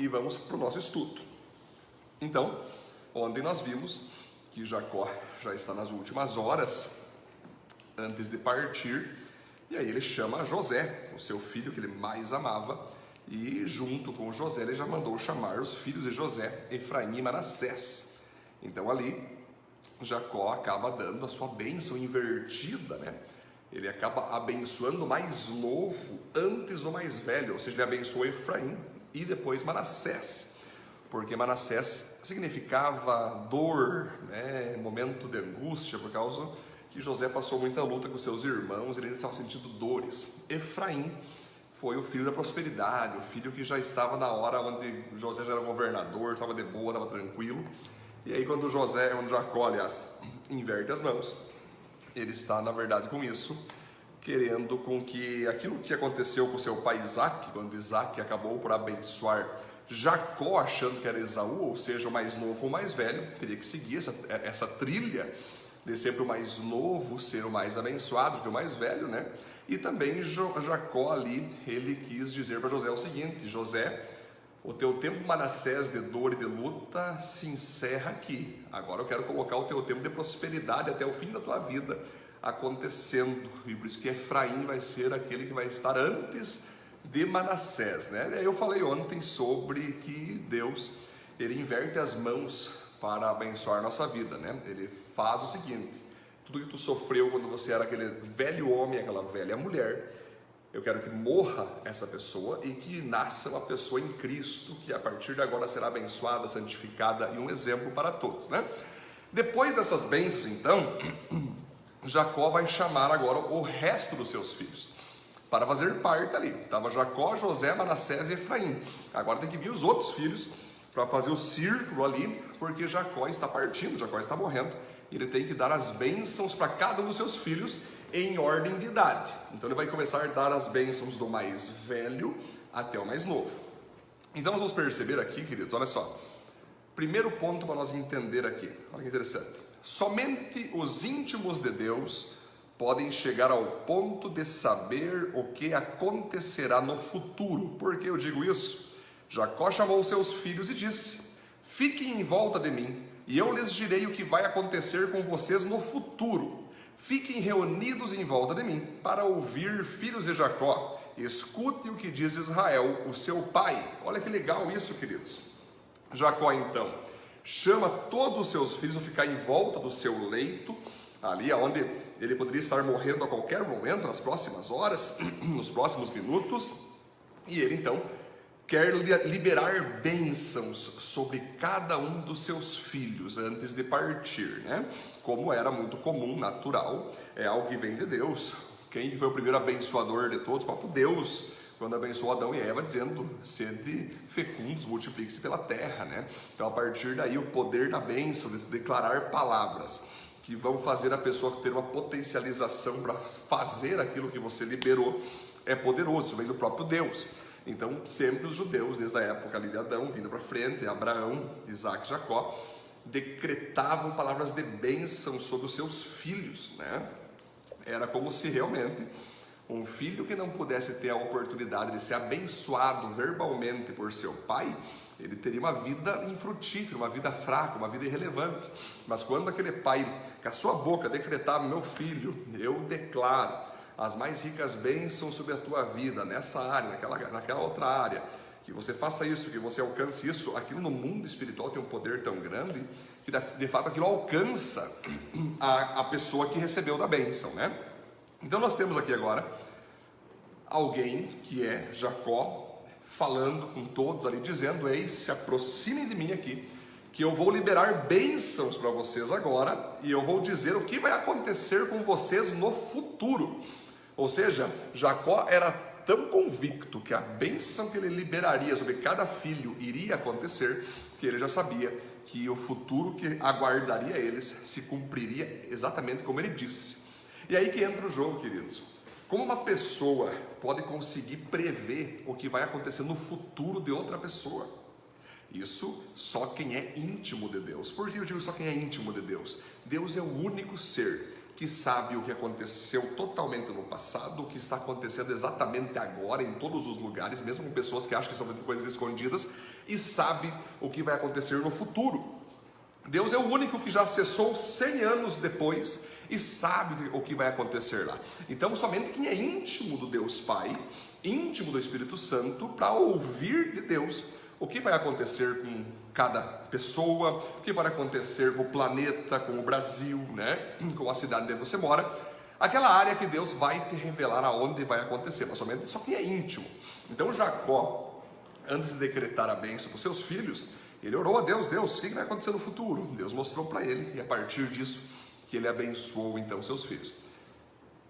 e vamos para o nosso estudo. Então, ontem nós vimos que Jacó já está nas últimas horas antes de partir, e aí ele chama José, o seu filho que ele mais amava, e junto com José ele já mandou chamar os filhos de José, Efraim e Manassés. Então ali Jacó acaba dando a sua bênção invertida, né? Ele acaba abençoando o mais novo antes do mais velho, ou seja, ele abençoou Efraim e depois Manassés, porque Manassés significava dor, né? momento de angústia, por causa que José passou muita luta com seus irmãos, ele estava sentindo dores. Efraim foi o filho da prosperidade, o filho que já estava na hora onde José já era governador, estava de boa, estava tranquilo. E aí quando José, quando Jacó, aliás, inverte as mãos, ele está na verdade com isso, querendo com que aquilo que aconteceu com seu pai Isaac, quando Isaac acabou por abençoar Jacó achando que era Esaú, ou seja, o mais novo ou o mais velho, teria que seguir essa, essa trilha de sempre o mais novo ser o mais abençoado que o mais velho, né? E também Jacó ali, ele quis dizer para José o seguinte: José, o teu tempo Manassés de dor e de luta se encerra aqui. Agora eu quero colocar o teu tempo de prosperidade até o fim da tua vida acontecendo. E por isso que Efraim vai ser aquele que vai estar antes de Manassés, né? Eu falei ontem sobre que Deus ele inverte as mãos para abençoar nossa vida, né? Ele faz o seguinte: tudo que tu sofreu quando você era aquele velho homem, aquela velha mulher. Eu quero que morra essa pessoa e que nasça uma pessoa em Cristo, que a partir de agora será abençoada, santificada e um exemplo para todos, né? Depois dessas bênçãos, então, Jacó vai chamar agora o resto dos seus filhos para fazer parte ali. Estava Jacó, José, Manassés e Efraim. Agora tem que vir os outros filhos para fazer o círculo ali, porque Jacó está partindo, Jacó está morrendo ele tem que dar as bênçãos para cada um dos seus filhos em ordem de idade. Então ele vai começar a dar as bênçãos do mais velho até o mais novo. Então nós vamos perceber aqui, queridos, olha só. Primeiro ponto para nós entender aqui, olha que interessante. Somente os íntimos de Deus podem chegar ao ponto de saber o que acontecerá no futuro. Por que eu digo isso? Jacó chamou seus filhos e disse: Fiquem em volta de mim e eu lhes direi o que vai acontecer com vocês no futuro. Fiquem reunidos em volta de mim para ouvir, filhos de Jacó. Escute o que diz Israel, o seu pai. Olha que legal isso, queridos. Jacó então chama todos os seus filhos a ficar em volta do seu leito, ali onde ele poderia estar morrendo a qualquer momento, nas próximas horas, nos próximos minutos. E ele então quer liberar bênçãos sobre cada um dos seus filhos antes de partir, né? Como era muito comum, natural, é algo que vem de Deus. Quem foi o primeiro abençoador de todos? O próprio Deus, quando abençoou Adão e Eva, dizendo: sede fecundos, multiplique-se pela terra, né? Então, a partir daí, o poder da bênção, de declarar palavras que vão fazer a pessoa ter uma potencialização para fazer aquilo que você liberou, é poderoso, vem do próprio Deus. Então, sempre os judeus, desde a época ali de Adão, vindo para frente, Abraão, Isaac, Jacó, decretavam palavras de bênção sobre os seus filhos, né? Era como se realmente um filho que não pudesse ter a oportunidade de ser abençoado verbalmente por seu pai, ele teria uma vida infrutífera, uma vida fraca, uma vida irrelevante. Mas quando aquele pai, com a sua boca, decretava: Meu filho, eu declaro as mais ricas bênçãos sobre a tua vida, nessa área, naquela, naquela outra área. Que você faça isso, que você alcance isso. Aquilo no mundo espiritual tem um poder tão grande que de fato aquilo alcança a, a pessoa que recebeu da bênção, né? Então nós temos aqui agora alguém que é Jacó falando com todos ali, dizendo: Eis, se aproximem de mim aqui, que eu vou liberar bênçãos para vocês agora e eu vou dizer o que vai acontecer com vocês no futuro. Ou seja, Jacó era tão convicto que a bênção que ele liberaria sobre cada filho iria acontecer, que ele já sabia que o futuro que aguardaria eles se cumpriria exatamente como ele disse. E aí que entra o jogo, queridos. Como uma pessoa pode conseguir prever o que vai acontecer no futuro de outra pessoa? Isso só quem é íntimo de Deus. Por que eu digo só quem é íntimo de Deus? Deus é o único ser que sabe o que aconteceu totalmente no passado, o que está acontecendo exatamente agora em todos os lugares, mesmo com pessoas que acham que são coisas escondidas, e sabe o que vai acontecer no futuro. Deus é o único que já acessou 100 anos depois e sabe o que vai acontecer lá. Então, somente quem é íntimo do Deus Pai, íntimo do Espírito Santo, para ouvir de Deus o que vai acontecer com cada pessoa, o que vai acontecer com o planeta, com o Brasil, né? com a cidade onde você mora, aquela área que Deus vai te revelar aonde vai acontecer, mas somente só quem é íntimo. Então, Jacó, antes de decretar a bênção para os seus filhos, ele orou a Deus, Deus, o que vai acontecer no futuro? Deus mostrou para ele, e a partir disso, que ele abençoou então seus filhos.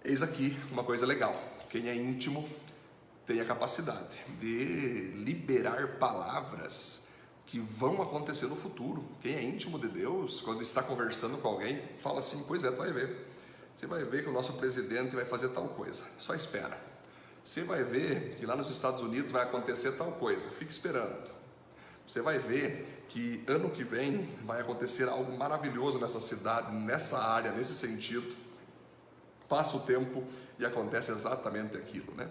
Eis aqui uma coisa legal: quem é íntimo tem a capacidade de liberar palavras que vão acontecer no futuro. Quem é íntimo de Deus, quando está conversando com alguém, fala assim: Pois é, tu vai ver. Você vai ver que o nosso presidente vai fazer tal coisa, só espera. Você vai ver que lá nos Estados Unidos vai acontecer tal coisa, fique esperando. Você vai ver que ano que vem vai acontecer algo maravilhoso nessa cidade, nessa área, nesse sentido. Passa o tempo e acontece exatamente aquilo, né?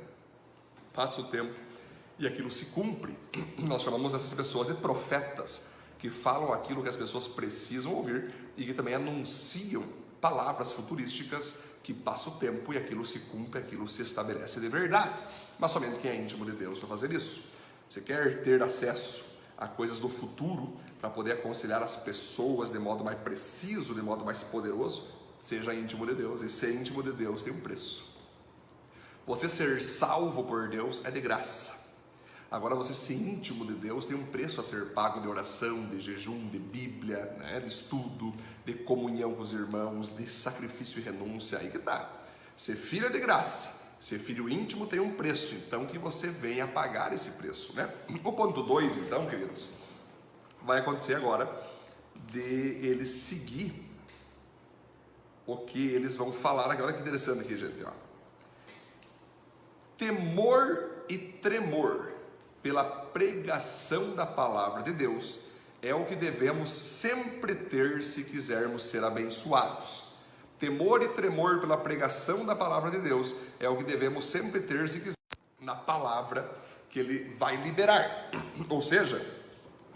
Passa o tempo e aquilo se cumpre. Nós chamamos essas pessoas de profetas, que falam aquilo que as pessoas precisam ouvir e que também anunciam palavras futurísticas que passa o tempo e aquilo se cumpre, aquilo se estabelece de verdade. Mas somente quem é íntimo de Deus vai fazer isso. Você quer ter acesso a coisas do futuro para poder aconselhar as pessoas de modo mais preciso, de modo mais poderoso, seja íntimo de Deus. E ser íntimo de Deus tem um preço. Você ser salvo por Deus é de graça. Agora, você ser íntimo de Deus tem um preço a ser pago de oração, de jejum, de Bíblia, né? de estudo, de comunhão com os irmãos, de sacrifício e renúncia. Aí que tá. Ser filho é de graça. Ser filho íntimo tem um preço, então que você venha pagar esse preço, né? O ponto 2, então, queridos, vai acontecer agora de eles seguir o que eles vão falar aqui. Olha que interessante aqui, gente. Ó. Temor e tremor pela pregação da palavra de Deus é o que devemos sempre ter se quisermos ser abençoados. Temor e tremor pela pregação da palavra de Deus é o que devemos sempre ter se quiser na palavra que ele vai liberar. Ou seja,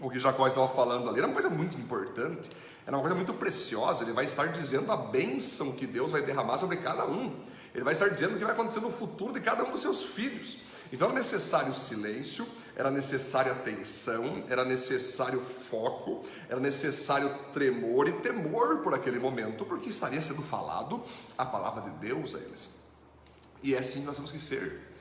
o que Jacó estava falando ali era uma coisa muito importante, era uma coisa muito preciosa. Ele vai estar dizendo a bênção que Deus vai derramar sobre cada um. Ele vai estar dizendo o que vai acontecer no futuro de cada um dos seus filhos. Então era necessário silêncio, era necessária atenção, era necessário foco, era necessário tremor e temor por aquele momento, porque estaria sendo falado a palavra de Deus a eles. E é assim que nós temos que ser.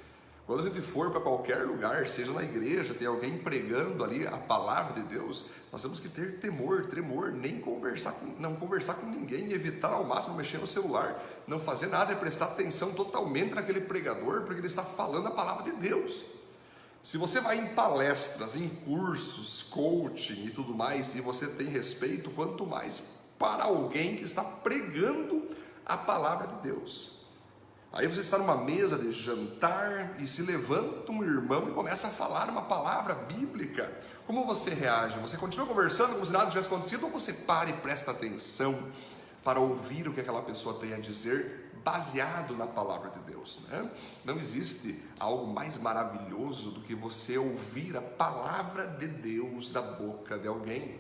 Quando a gente for para qualquer lugar, seja na igreja, tem alguém pregando ali a palavra de Deus, nós temos que ter temor, tremor, nem conversar com, não conversar com ninguém, evitar ao máximo mexer no celular, não fazer nada, é prestar atenção totalmente naquele pregador, porque ele está falando a palavra de Deus. Se você vai em palestras, em cursos, coaching e tudo mais, e você tem respeito, quanto mais para alguém que está pregando a palavra de Deus. Aí você está numa mesa de jantar e se levanta um irmão e começa a falar uma palavra bíblica. Como você reage? Você continua conversando como se nada tivesse acontecido ou você para e presta atenção para ouvir o que aquela pessoa tem a dizer baseado na palavra de Deus? Né? Não existe algo mais maravilhoso do que você ouvir a palavra de Deus da boca de alguém.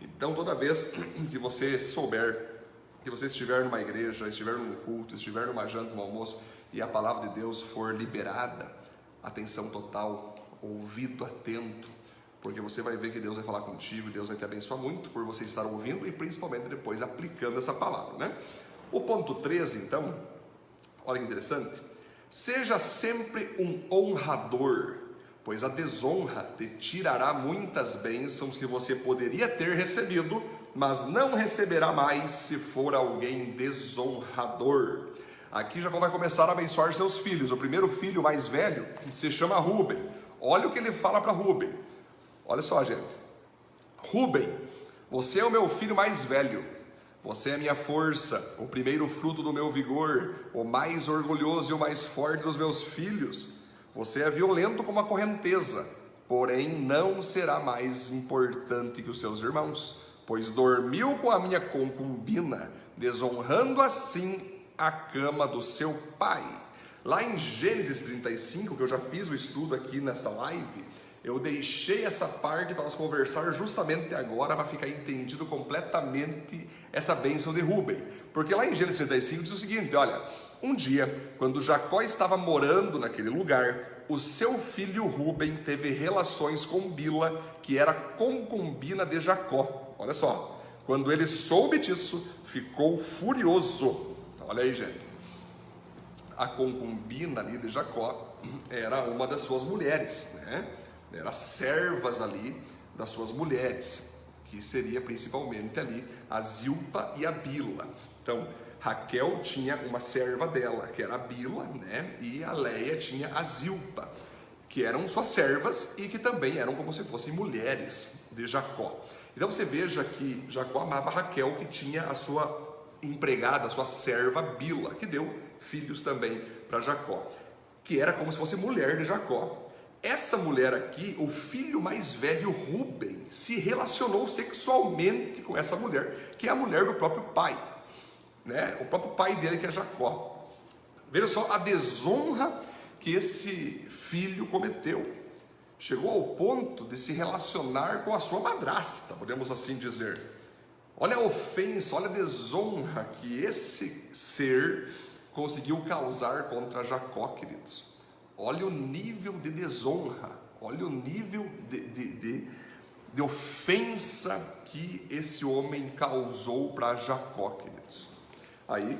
Então, toda vez que você souber que você estiver numa igreja, estiver num culto, estiver numa janta, num almoço e a palavra de Deus for liberada, atenção total, ouvido atento, porque você vai ver que Deus vai falar contigo, Deus vai te abençoar muito por você estar ouvindo e principalmente depois aplicando essa palavra, né? O ponto 13, então, olha que interessante, seja sempre um honrador, pois a desonra te tirará muitas bênçãos que você poderia ter recebido mas não receberá mais se for alguém desonrador. Aqui Jacó vai começar a abençoar seus filhos. O primeiro filho mais velho se chama Ruben. Olha o que ele fala para Ruben. Olha só, gente. Ruben, você é o meu filho mais velho. Você é a minha força, o primeiro fruto do meu vigor, o mais orgulhoso e o mais forte dos meus filhos. Você é violento como a correnteza, porém não será mais importante que os seus irmãos pois dormiu com a minha concubina, desonrando assim a cama do seu pai. Lá em Gênesis 35, que eu já fiz o estudo aqui nessa live, eu deixei essa parte para nós conversar justamente agora, para ficar entendido completamente essa bênção de Rubem. Porque lá em Gênesis 35 diz o seguinte: olha, um dia, quando Jacó estava morando naquele lugar, o seu filho Rubem teve relações com Bila, que era concubina de Jacó. Olha só, quando ele soube disso, ficou furioso. Olha aí, gente. A concubina ali de Jacó era uma das suas mulheres, né? Era servas ali das suas mulheres, que seria principalmente ali a Zilpa e a Bila. Então, Raquel tinha uma serva dela, que era a Bila, né? E a Leia tinha a Zilpa, que eram suas servas e que também eram como se fossem mulheres de Jacó. Então você veja que Jacó amava Raquel, que tinha a sua empregada, a sua serva Bila, que deu filhos também para Jacó, que era como se fosse mulher de Jacó. Essa mulher aqui, o filho mais velho, Ruben, se relacionou sexualmente com essa mulher, que é a mulher do próprio pai, né? O próprio pai dele que é Jacó. Veja só a desonra que esse filho cometeu. Chegou ao ponto de se relacionar com a sua madrasta, podemos assim dizer. Olha a ofensa, olha a desonra que esse ser conseguiu causar contra Jacó, queridos. Olha o nível de desonra, olha o nível de, de, de, de ofensa que esse homem causou para Jacó, queridos. Aí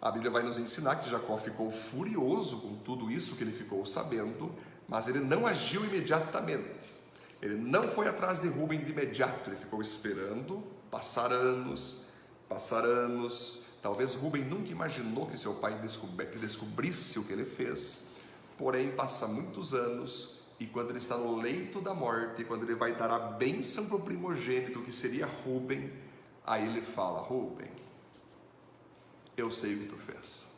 a Bíblia vai nos ensinar que Jacó ficou furioso com tudo isso que ele ficou sabendo, mas ele não agiu imediatamente. Ele não foi atrás de Rubem de imediato, ele ficou esperando passar anos, passar anos. Talvez Rubem nunca imaginou que seu pai descobrisse o que ele fez. Porém, passa muitos anos e quando ele está no leito da morte, quando ele vai dar a bênção para o primogênito, que seria Rubem, aí ele fala: Rubem, eu sei o que tu fez.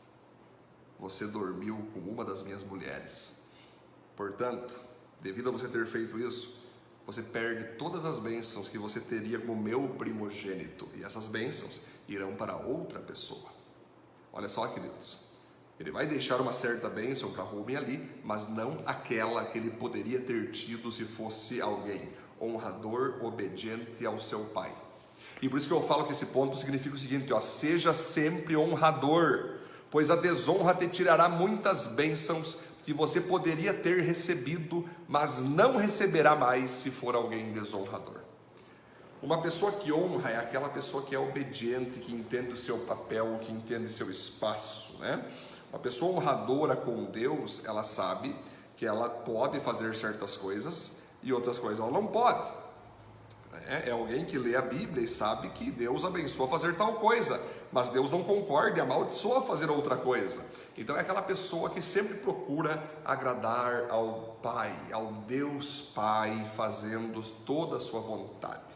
Você dormiu com uma das minhas mulheres. Portanto, devido a você ter feito isso, você perde todas as bênçãos que você teria como meu primogênito, e essas bênçãos irão para outra pessoa. Olha só, queridos, ele vai deixar uma certa bênção para Rubem ali, mas não aquela que ele poderia ter tido se fosse alguém honrador, obediente ao seu pai. E por isso que eu falo que esse ponto significa o seguinte: ó, seja sempre honrador, pois a desonra te tirará muitas bênçãos que você poderia ter recebido, mas não receberá mais se for alguém desonrador. Uma pessoa que honra é aquela pessoa que é obediente, que entende o seu papel, que entende seu espaço, né? Uma pessoa honradora com Deus, ela sabe que ela pode fazer certas coisas e outras coisas ela não pode. É, é alguém que lê a Bíblia e sabe que Deus abençoa fazer tal coisa, mas Deus não concorda e amaldiçoa fazer outra coisa. Então é aquela pessoa que sempre procura agradar ao Pai, ao Deus Pai, fazendo toda a sua vontade.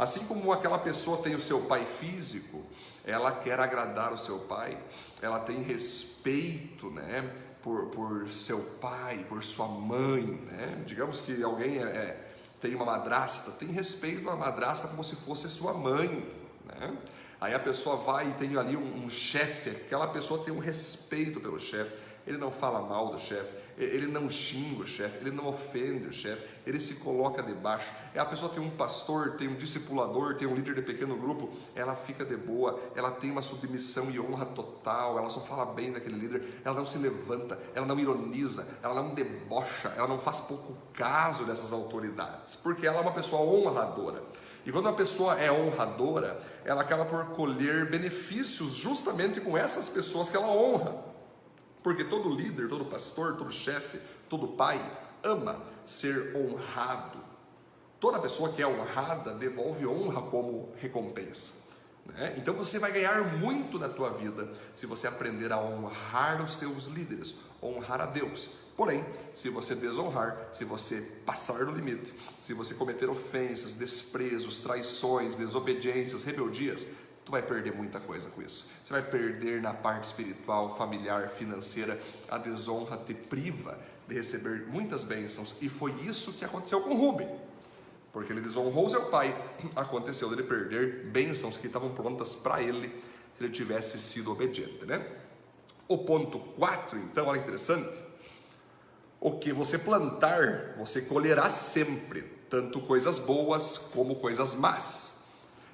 Assim como aquela pessoa tem o seu pai físico, ela quer agradar o seu pai, ela tem respeito, né? Por, por seu pai, por sua mãe, né? Digamos que alguém é, é, tem uma madrasta, tem respeito à madrasta como se fosse sua mãe, né? Aí a pessoa vai e tem ali um, um chefe, aquela pessoa tem um respeito pelo chefe, ele não fala mal do chefe, ele não xinga o chefe, ele não ofende o chefe, ele se coloca debaixo. É a pessoa tem um pastor, tem um discipulador, tem um líder de pequeno grupo, ela fica de boa, ela tem uma submissão e honra total, ela só fala bem daquele líder, ela não se levanta, ela não ironiza, ela não debocha, ela não faz pouco caso dessas autoridades, porque ela é uma pessoa honradora. E quando uma pessoa é honradora, ela acaba por colher benefícios justamente com essas pessoas que ela honra. Porque todo líder, todo pastor, todo chefe, todo pai ama ser honrado. Toda pessoa que é honrada devolve honra como recompensa. Né? Então você vai ganhar muito na tua vida se você aprender a honrar os teus líderes, honrar a Deus. Porém, se você desonrar, se você passar do limite, se você cometer ofensas, desprezos, traições, desobediências, rebeldias, tu vai perder muita coisa com isso. Você vai perder na parte espiritual, familiar, financeira. A desonra te priva de receber muitas bênçãos. E foi isso que aconteceu com Rubem. Porque ele desonrou seu pai, aconteceu dele perder bênçãos que estavam prontas para ele, se ele tivesse sido obediente, né? O ponto 4, então, olha que interessante. O que você plantar, você colherá sempre, tanto coisas boas como coisas más.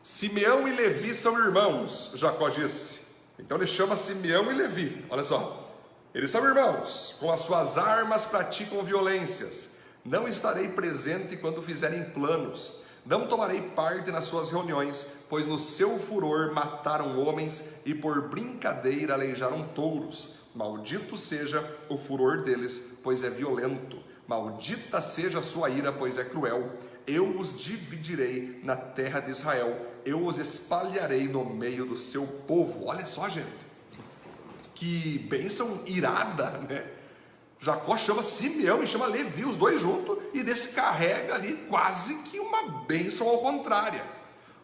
Simeão e Levi são irmãos, Jacó disse. Então ele chama Simeão e Levi, olha só. Eles são irmãos, com as suas armas praticam violências. Não estarei presente quando fizerem planos, não tomarei parte nas suas reuniões, pois no seu furor mataram homens e por brincadeira aleijaram touros. Maldito seja o furor deles, pois é violento. Maldita seja a sua ira, pois é cruel. Eu os dividirei na terra de Israel, eu os espalharei no meio do seu povo. Olha só, gente que bênção irada, né? Jacó chama Simeão e chama Levi, os dois juntos, e descarrega ali quase que uma bênção ao contrário.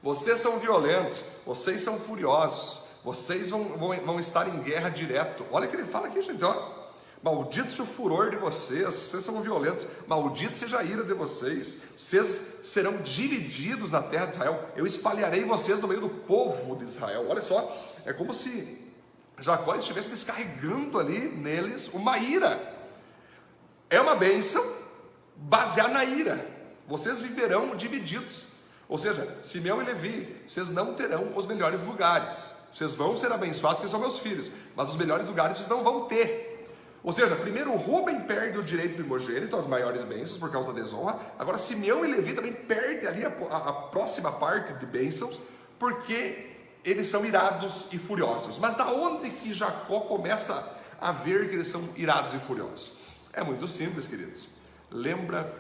Vocês são violentos, vocês são furiosos, vocês vão, vão, vão estar em guerra direto. Olha o que ele fala aqui, gente, ó. Maldito seja o furor de vocês, vocês são violentos, maldito seja a ira de vocês, vocês serão divididos na terra de Israel, eu espalharei vocês no meio do povo de Israel. Olha só, é como se Jacó estivesse descarregando ali neles uma ira. É uma bênção baseada na ira. Vocês viverão divididos. Ou seja, Simeão e Levi, vocês não terão os melhores lugares. Vocês vão ser abençoados, que são meus filhos, mas os melhores lugares vocês não vão ter. Ou seja, primeiro Rubem perde o direito primogênito, as maiores bênçãos por causa da desonra. Agora Simeão e Levi também perdem ali a, a, a próxima parte de bênçãos, porque eles são irados e furiosos. Mas da onde que Jacó começa a ver que eles são irados e furiosos? É muito simples, queridos. Lembra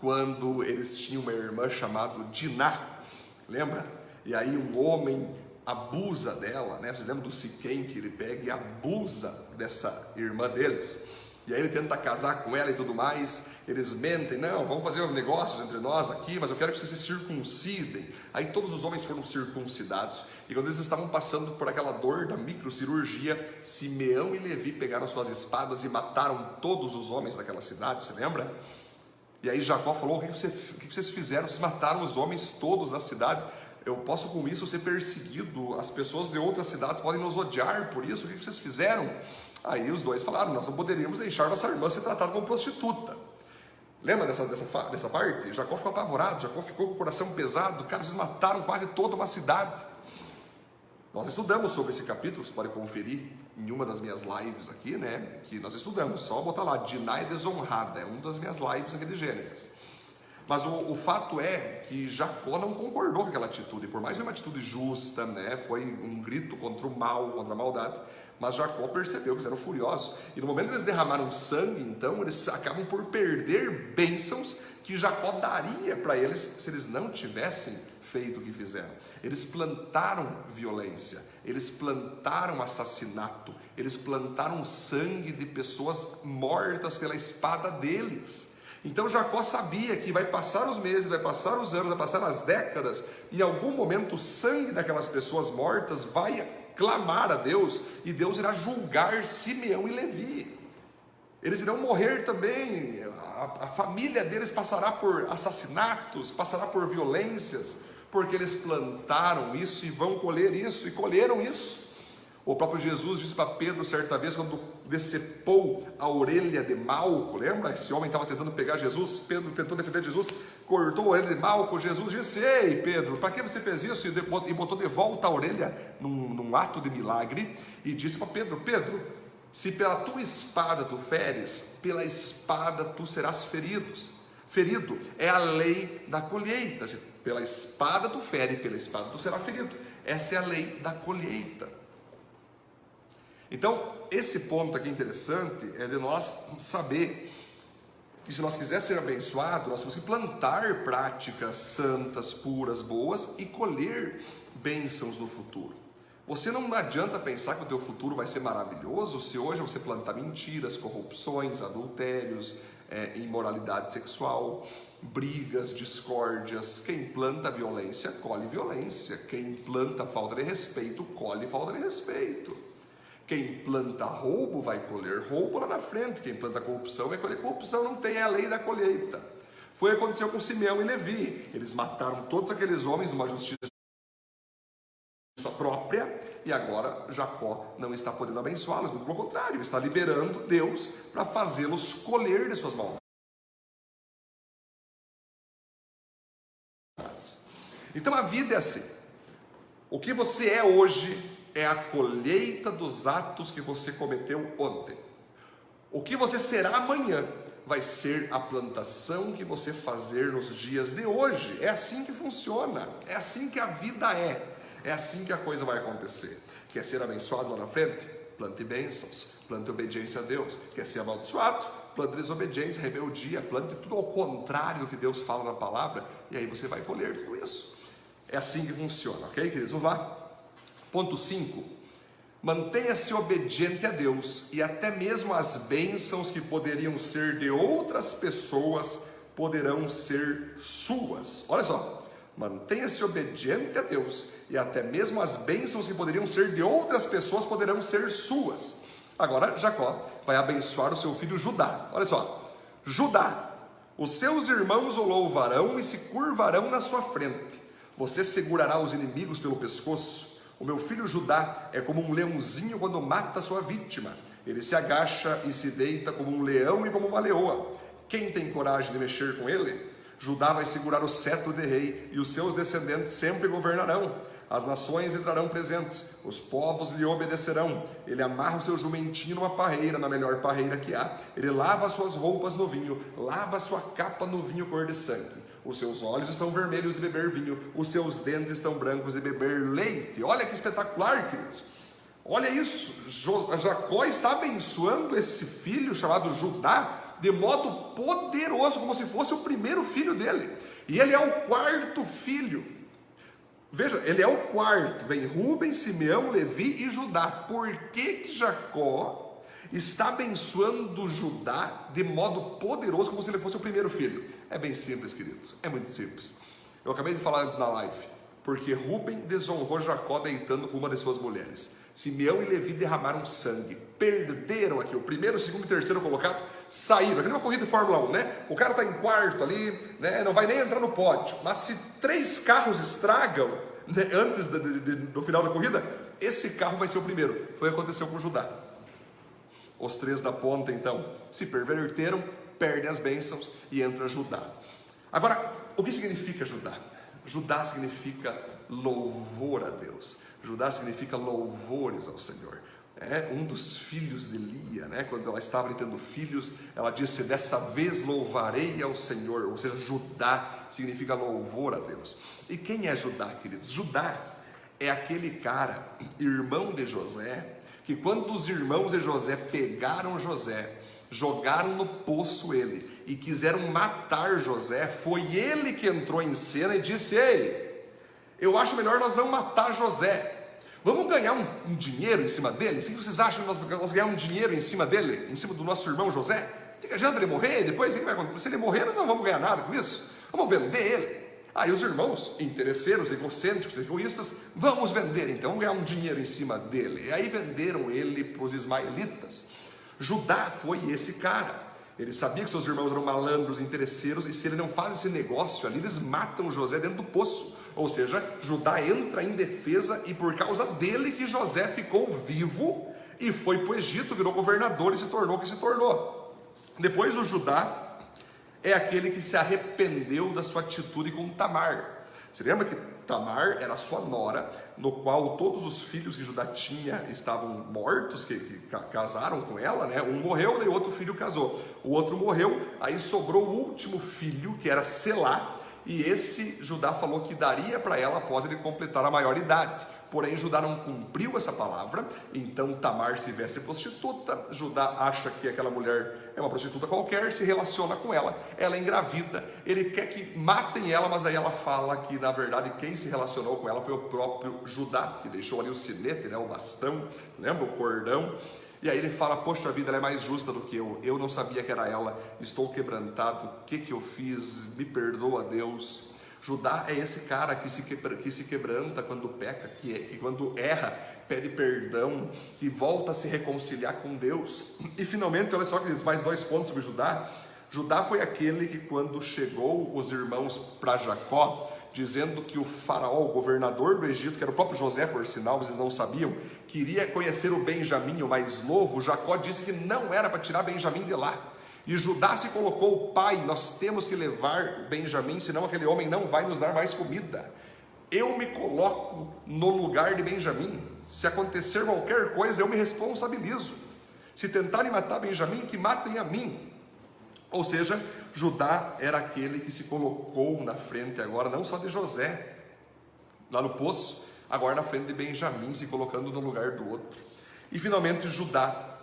quando eles tinham uma irmã chamada Diná? Lembra? E aí um homem abusa dela, né? Vocês lembram do Siquém que ele pega e abusa dessa irmã deles? E aí ele tenta casar com ela e tudo mais. Eles mentem, não, vamos fazer negócios entre nós aqui, mas eu quero que vocês se circuncidem. Aí todos os homens foram circuncidados. E quando eles estavam passando por aquela dor da microcirurgia, Simeão e Levi pegaram suas espadas e mataram todos os homens daquela cidade, você lembra? E aí Jacó falou: o que, você, o que vocês fizeram? Vocês mataram os homens todos da cidade. Eu posso com isso ser perseguido. As pessoas de outras cidades podem nos odiar por isso. O que vocês fizeram? Aí os dois falaram: nós não poderíamos deixar nossa irmã ser tratada como prostituta. Lembra dessa, dessa, dessa parte? Jacó ficou apavorado, Jacó ficou com o coração pesado. Cara, vocês mataram quase toda uma cidade. Nós estudamos sobre esse capítulo, você pode conferir em uma das minhas lives aqui, né? Que nós estudamos, só botar lá, Dinah é desonrada, é uma das minhas lives aqui de Gênesis. Mas o, o, fato é que Jacó não concordou com aquela atitude, por mais que uma atitude justa, né? Foi um grito contra o mal, contra a maldade. Mas Jacó percebeu que eles eram furiosos. E no momento que eles derramaram sangue, então, eles acabam por perder bênçãos que Jacó daria para eles se eles não tivessem feito o que fizeram. Eles plantaram violência, eles plantaram assassinato, eles plantaram sangue de pessoas mortas pela espada deles. Então Jacó sabia que vai passar os meses, vai passar os anos, vai passar as décadas, em algum momento o sangue daquelas pessoas mortas vai clamar a Deus e Deus irá julgar Simeão e Levi. Eles irão morrer também, a, a, família deles passará por assassinatos, passará por violências, porque eles plantaram isso e vão colher isso, e colheram isso. O próprio Jesus disse para Pedro certa vez, quando decepou a orelha de Malco, lembra? Esse homem estava tentando pegar Jesus, Pedro tentou defender Jesus, cortou a orelha de Malco, Jesus disse, ei Pedro, para que você fez isso? E botou de volta a orelha num, num ato de milagre, e disse para Pedro, Pedro, se pela tua espada tu feres, pela espada tu serás feridos. Ferido é a lei da colheita. Se pela espada tu fere, pela espada tu serás ferido. Essa é a lei da colheita. Então, esse ponto aqui interessante é de nós saber que se nós quisermos ser abençoados, nós temos que plantar práticas santas, puras, boas e colher bênçãos no futuro. Você não adianta pensar que o teu futuro vai ser maravilhoso se hoje você plantar mentiras, corrupções, adultérios, é, imoralidade sexual, brigas, discórdias. Quem planta violência, colhe violência. Quem planta falta de respeito, colhe falta de respeito. Quem planta roubo vai colher roubo lá na frente. Quem planta corrupção vai colher corrupção. Não tem a lei da colheita. Foi o que aconteceu com Simeão e Levi. Eles mataram todos aqueles homens numa justiça própria, e agora Jacó não está podendo abençoá-los, pelo contrário, está liberando Deus para fazê-los colher de suas mãos. Então a vida é assim. O que você é hoje é a colheita dos atos que você cometeu ontem. O que você será amanhã vai ser a plantação que você fazer nos dias de hoje. É assim que funciona, é assim que a vida é, é assim que a coisa vai acontecer. Quer ser abençoado lá na frente? Plante bênçãos, plante obediência a Deus. Quer ser amaldiçoado? Plante desobediência, rebeldia, plante tudo ao contrário do que Deus fala na palavra, e aí você vai colher tudo isso. É assim que funciona, ok, queridos? Vamos lá? Ponto 5. Mantenha-se obediente a Deus e até mesmo as bênçãos que poderiam ser de outras pessoas poderão ser suas. Olha só. Mantenha-se obediente a Deus e até mesmo as bênçãos que poderiam ser de outras pessoas poderão ser suas. Agora Jacó vai abençoar o seu filho Judá. Olha só. Judá, os seus irmãos o louvarão e se curvarão na sua frente. Você segurará os inimigos pelo pescoço. O meu filho Judá é como um leãozinho quando mata sua vítima. Ele se agacha e se deita como um leão e como uma leoa. Quem tem coragem de mexer com ele? Judá vai segurar o cetro de rei e os seus descendentes sempre governarão. As nações entrarão presentes, os povos lhe obedecerão. Ele amarra o seu jumentinho numa parreira, na melhor parreira que há. Ele lava suas roupas no vinho, lava sua capa no vinho cor de sangue. Os seus olhos estão vermelhos de beber vinho, os seus dentes estão brancos de beber leite. Olha que espetacular, queridos. Olha isso, Jacó está abençoando esse filho chamado Judá de modo poderoso, como se fosse o primeiro filho dele. E ele é o quarto filho. Veja, ele é o quarto. Vem Rubem, Simeão, Levi e Judá. Por que, que Jacó está abençoando Judá de modo poderoso, como se ele fosse o primeiro filho. É bem simples, queridos, é muito simples. Eu acabei de falar antes na live, porque Rubem desonrou Jacó deitando com uma de suas mulheres. Simeão e Levi derramaram sangue, perderam aqui. O primeiro, o segundo e terceiro colocado saíram. Aqui numa corrida de Fórmula 1, né? O cara está em quarto ali, né? não vai nem entrar no pódio. Mas se três carros estragam né? antes do, do, do final da corrida, esse carro vai ser o primeiro. Foi o que aconteceu com Judá. Os três da ponta, então, se perverteram, perdem as bênçãos e entra Judá. Agora, o que significa Judá? Judá significa louvor a Deus. Judá significa louvores ao Senhor. É um dos filhos de Lia, né? quando ela estava tendo filhos, ela disse: Dessa vez louvarei ao Senhor. Ou seja, Judá significa louvor a Deus. E quem é Judá, queridos? Judá é aquele cara, irmão de José, que quando os irmãos de José pegaram José, jogaram no poço ele e quiseram matar José, foi ele que entrou em cena e disse: Ei, eu acho melhor nós não matar José. Vamos ganhar um, um dinheiro em cima dele? Que vocês acham que nós, nós ganhar um dinheiro em cima dele, em cima do nosso irmão José? Que adianta ele morrer? Depois o que vai acontecer? Se ele morrer, nós não vamos ganhar nada com isso. Vamos vender ele. Aí os irmãos, interesseiros, egocêntricos, egoístas, vamos vender então, ganhar um dinheiro em cima dele. E aí venderam ele para os ismaelitas. Judá foi esse cara. Ele sabia que seus irmãos eram malandros, interesseiros, e se ele não faz esse negócio ali, eles matam José dentro do poço. Ou seja, Judá entra em defesa, e por causa dele que José ficou vivo e foi para o Egito, virou governador e se tornou o que se tornou. Depois o Judá é aquele que se arrependeu da sua atitude com Tamar. Você lembra que Tamar era sua nora, no qual todos os filhos que Judá tinha estavam mortos, que, que casaram com ela, né? Um morreu, o outro filho casou. O outro morreu, aí sobrou o último filho, que era Selá, e esse Judá falou que daria para ela após ele completar a maioridade. Porém, Judá não cumpriu essa palavra, então Tamar se veste prostituta. Judá acha que aquela mulher é uma prostituta qualquer, se relaciona com ela, ela é engravida. Ele quer que matem ela, mas aí ela fala que na verdade quem se relacionou com ela foi o próprio Judá, que deixou ali o sinete, né, o bastão, lembra o cordão. E aí ele fala: Poxa vida, ela é mais justa do que eu. Eu não sabia que era ela. Estou quebrantado. O que, que eu fiz? Me perdoa, Deus. Judá é esse cara que se, quebra, que se quebranta quando peca, que, é, que quando erra, pede perdão, que volta a se reconciliar com Deus. E finalmente, olha só, queridos, mais dois pontos sobre Judá. Judá foi aquele que, quando chegou os irmãos para Jacó, dizendo que o faraó, o governador do Egito, que era o próprio José, por sinal, vocês não sabiam, queria conhecer o Benjamim, o mais novo. Jacó disse que não era para tirar Benjamim de lá. E Judá se colocou, pai, nós temos que levar Benjamim, senão aquele homem não vai nos dar mais comida. Eu me coloco no lugar de Benjamim. Se acontecer qualquer coisa, eu me responsabilizo. Se tentarem matar Benjamim, que matem a mim. Ou seja, Judá era aquele que se colocou na frente agora, não só de José, lá no poço, agora na frente de Benjamim, se colocando no lugar do outro. E finalmente Judá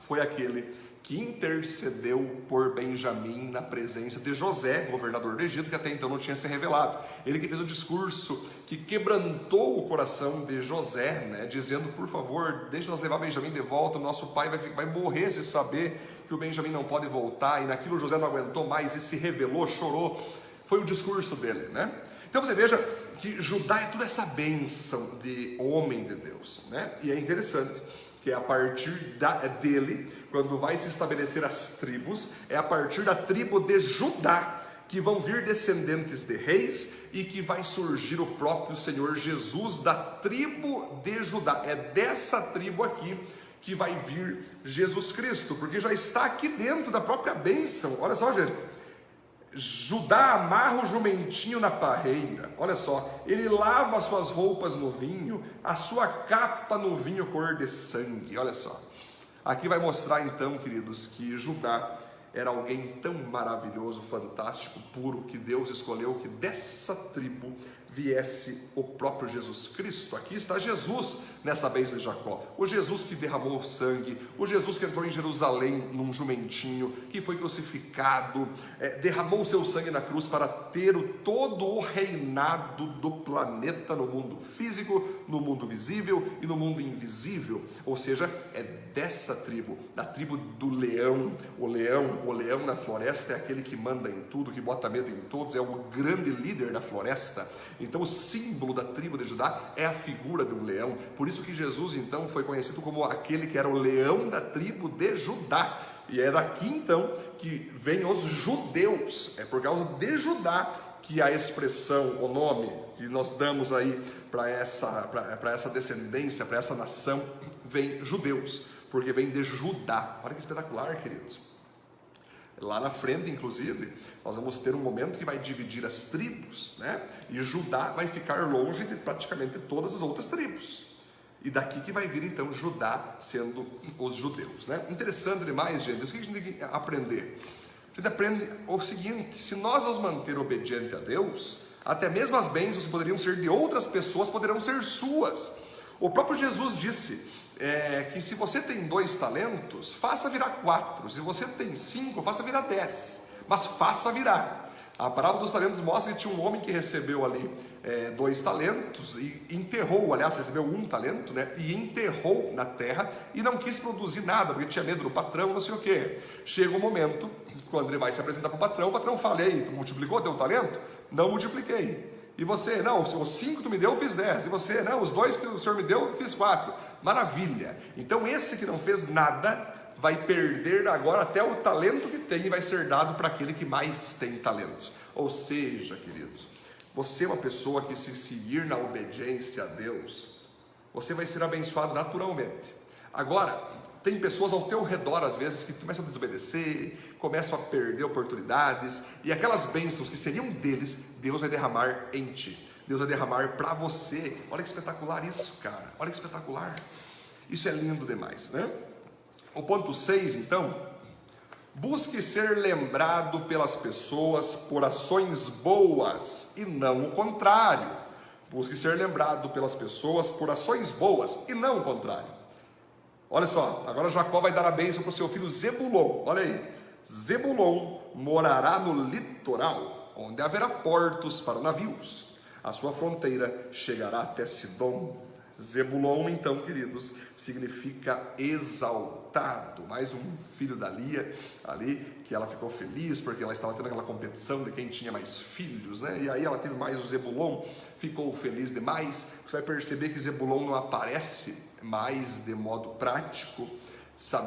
foi aquele que intercedeu por Benjamim na presença de José, governador do Egito, que até então não tinha se revelado. Ele que fez o discurso que quebrantou o coração de José, né, dizendo: por favor, deixe nós levar Benjamim de volta, o nosso pai vai, vai morrer se saber que o Benjamim não pode voltar. E naquilo José não aguentou mais e se revelou, chorou. Foi o discurso dele, né? Então você veja que Judá é toda essa bênção de homem de Deus, né? E é interessante que é a partir da, dele quando vai se estabelecer as tribos, é a partir da tribo de Judá que vão vir descendentes de reis e que vai surgir o próprio Senhor Jesus da tribo de Judá. É dessa tribo aqui que vai vir Jesus Cristo, porque já está aqui dentro da própria bênção. Olha só, gente. Judá amarra o jumentinho na parreira, olha só, ele lava suas roupas no vinho, a sua capa no vinho cor de sangue, olha só. Aqui vai mostrar então, queridos, que Judá era alguém tão maravilhoso, fantástico, puro, que Deus escolheu que dessa tribo viesse o próprio Jesus Cristo. Aqui está Jesus nessa bênção de Jacó. O Jesus que derramou sangue, o Jesus que entrou em Jerusalém num jumentinho, que foi crucificado, é, derramou seu sangue na cruz para ter o, todo o reinado do planeta no mundo físico, no mundo visível e no mundo invisível. Ou seja, é dessa tribo, da tribo do leão. O leão, o leão na floresta é aquele que manda em tudo, que bota medo em todos, é o grande líder da floresta. Então, o símbolo da tribo de Judá é a figura de um leão. Por isso que Jesus, então, foi conhecido como aquele que era o leão da tribo de Judá. E é daqui, então, que vem os judeus. É por causa de Judá que a expressão, o nome que nós damos aí para essa, essa descendência, para essa nação, vem judeus, porque vem de Judá. Olha que espetacular, queridos. Lá na frente, inclusive, nós vamos ter um momento que vai dividir as tribos, né? E Judá vai ficar longe de praticamente todas as outras tribos. E daqui que vai vir então Judá sendo os judeus, né? Interessante demais, gente. O que a gente tem que aprender? A gente aprende o seguinte: se nós nos manter obedientes a Deus, até mesmo as bênçãos que poderiam ser de outras pessoas poderão ser suas. O próprio Jesus disse: é, que se você tem dois talentos, faça virar quatro. Se você tem cinco, faça virar dez. Mas faça virar. A parábola dos talentos mostra que tinha um homem que recebeu ali é, dois talentos e enterrou, aliás, recebeu um talento, né? E enterrou na terra e não quis produzir nada, porque tinha medo do patrão, não sei o quê. Chega um momento, quando ele vai se apresentar para o patrão, o patrão fala: Ei, tu multiplicou teu talento? Não multipliquei. E você, não, os cinco que tu me deu, eu fiz dez. E você, não, os dois que o senhor me deu, eu fiz quatro. Maravilha. Então esse que não fez nada vai perder agora até o talento que tem e vai ser dado para aquele que mais tem talentos. Ou seja, queridos, você é uma pessoa que se seguir na obediência a Deus, você vai ser abençoado naturalmente. Agora, tem pessoas ao teu redor às vezes que começam a desobedecer, começam a perder oportunidades e aquelas bênçãos que seriam deles, Deus vai derramar em ti. Deus vai derramar para você. Olha que espetacular isso, cara. Olha que espetacular. Isso é lindo demais, né? O ponto 6, então, busque ser lembrado pelas pessoas por ações boas e não o contrário. Busque ser lembrado pelas pessoas por ações boas e não o contrário. Olha só, agora Jacó vai dar a bênção para o seu filho Zebulon. Olha aí. Zebulon morará no litoral, onde haverá portos para navios a sua fronteira chegará até Sidom. Zebulon, então, queridos, significa exaltado. Mais um filho da Lia ali, que ela ficou feliz porque ela estava tendo aquela competição de quem tinha mais filhos, né? E aí ela teve mais o Zebulon, ficou feliz demais. Você vai perceber que Zebulon não aparece mais de modo prático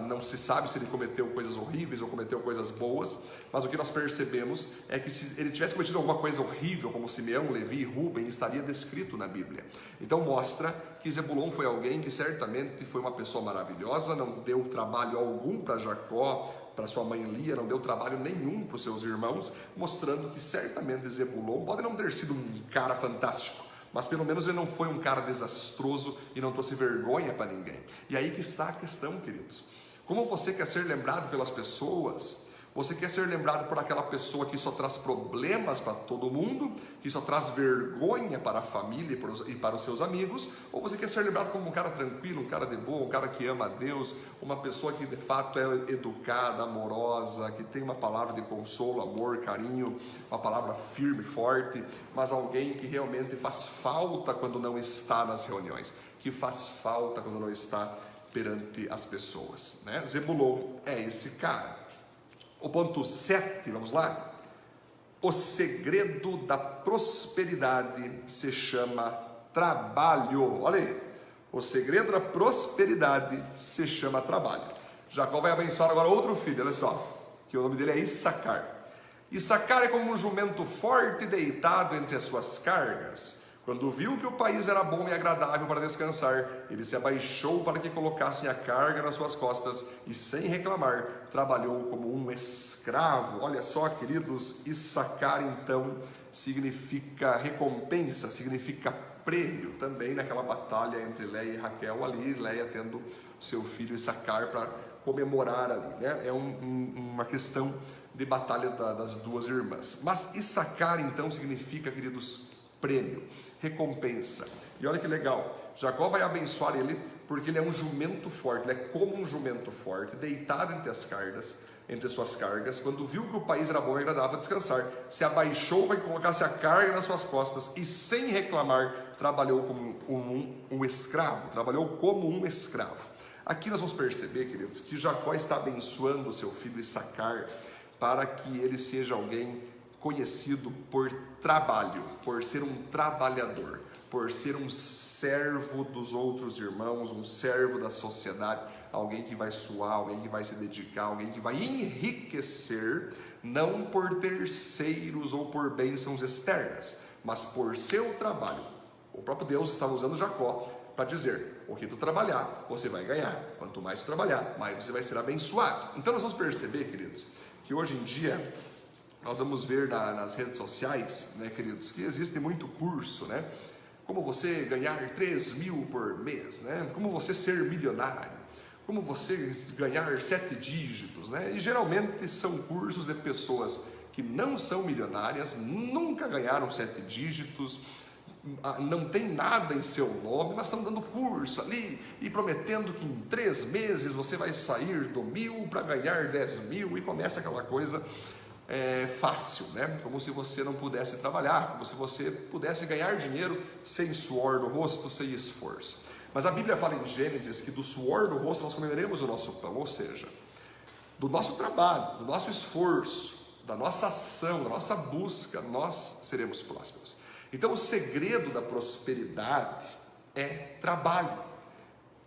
não se sabe se ele cometeu coisas horríveis ou cometeu coisas boas, mas o que nós percebemos é que se ele tivesse cometido alguma coisa horrível, como Simeão, Levi e Rubem, estaria descrito na Bíblia. Então mostra que Zebulon foi alguém que certamente foi uma pessoa maravilhosa, não deu trabalho algum para Jacó, para sua mãe Lia, não deu trabalho nenhum para os seus irmãos, mostrando que certamente Zebulon pode não ter sido um cara fantástico, mas pelo menos ele não foi um cara desastroso e não trouxe vergonha para ninguém. E aí que está a questão, queridos. Como você quer ser lembrado pelas pessoas, você quer ser lembrado por aquela pessoa que só traz problemas para todo mundo, que só traz vergonha para a família e para os seus amigos, ou você quer ser lembrado como um cara tranquilo, um cara de boa, um cara que ama a Deus, uma pessoa que de fato é educada, amorosa, que tem uma palavra de consolo, amor, carinho, uma palavra firme, forte, mas alguém que realmente faz falta quando não está nas reuniões, que faz falta quando não está perante as pessoas. Né? Zebulon é esse cara. O ponto 7, vamos lá? O segredo da prosperidade se chama trabalho. Olha aí. O segredo da prosperidade se chama trabalho. Jacó vai abençoar agora outro filho, olha só, que o nome dele é Issacar. Issacar é como um jumento forte deitado entre as suas cargas quando viu que o país era bom e agradável para descansar, ele se abaixou para que colocassem a carga nas suas costas e, sem reclamar, trabalhou como um escravo. Olha só, queridos, e sacar então significa recompensa, significa prêmio também naquela batalha entre Leia e Raquel ali, Leia tendo seu filho Issacar para comemorar ali, né? É um, um, uma questão de batalha da, das duas irmãs. Mas Issacar então significa, queridos, prêmio recompensa. E olha que legal, Jacó vai abençoar ele porque ele é um jumento forte, ele é como um jumento forte, deitado entre as cargas, entre suas cargas, quando viu que o país era bom e agradável descansar, se abaixou para que colocasse a carga nas suas costas e sem reclamar, trabalhou como um, um, um escravo, trabalhou como um escravo. Aqui nós vamos perceber, queridos, que Jacó está abençoando o seu filho Issacar para que ele seja alguém conhecido por trabalho, por ser um trabalhador, por ser um servo dos outros irmãos, um servo da sociedade, alguém que vai suar, alguém que vai se dedicar, alguém que vai enriquecer, não por terceiros ou por bênçãos externas, mas por seu trabalho. O próprio Deus estava usando Jacó para dizer: o que tu trabalhar, você vai ganhar. Quanto mais tu trabalhar, mais você vai ser abençoado. Então nós vamos perceber, queridos, que hoje em dia nós vamos ver na, nas redes sociais, né, queridos, que existe muito curso, né? Como você ganhar 3 mil por mês, né? Como você ser milionário, como você ganhar sete dígitos, né? E geralmente são cursos de pessoas que não são milionárias, nunca ganharam sete dígitos, ah, não tem nada em seu nome, mas estão dando curso ali e prometendo que em três meses você vai sair do mil para ganhar dez mil e começa aquela coisa é, fácil, né? como se você não pudesse trabalhar, como se você pudesse ganhar dinheiro sem suor no rosto, sem esforço. Mas a Bíblia fala em Gênesis que do suor do rosto nós comeremos o nosso pão, ou seja, do nosso trabalho, do nosso esforço, da nossa ação, da nossa busca, nós seremos prósperos. Então o segredo da prosperidade é trabalho.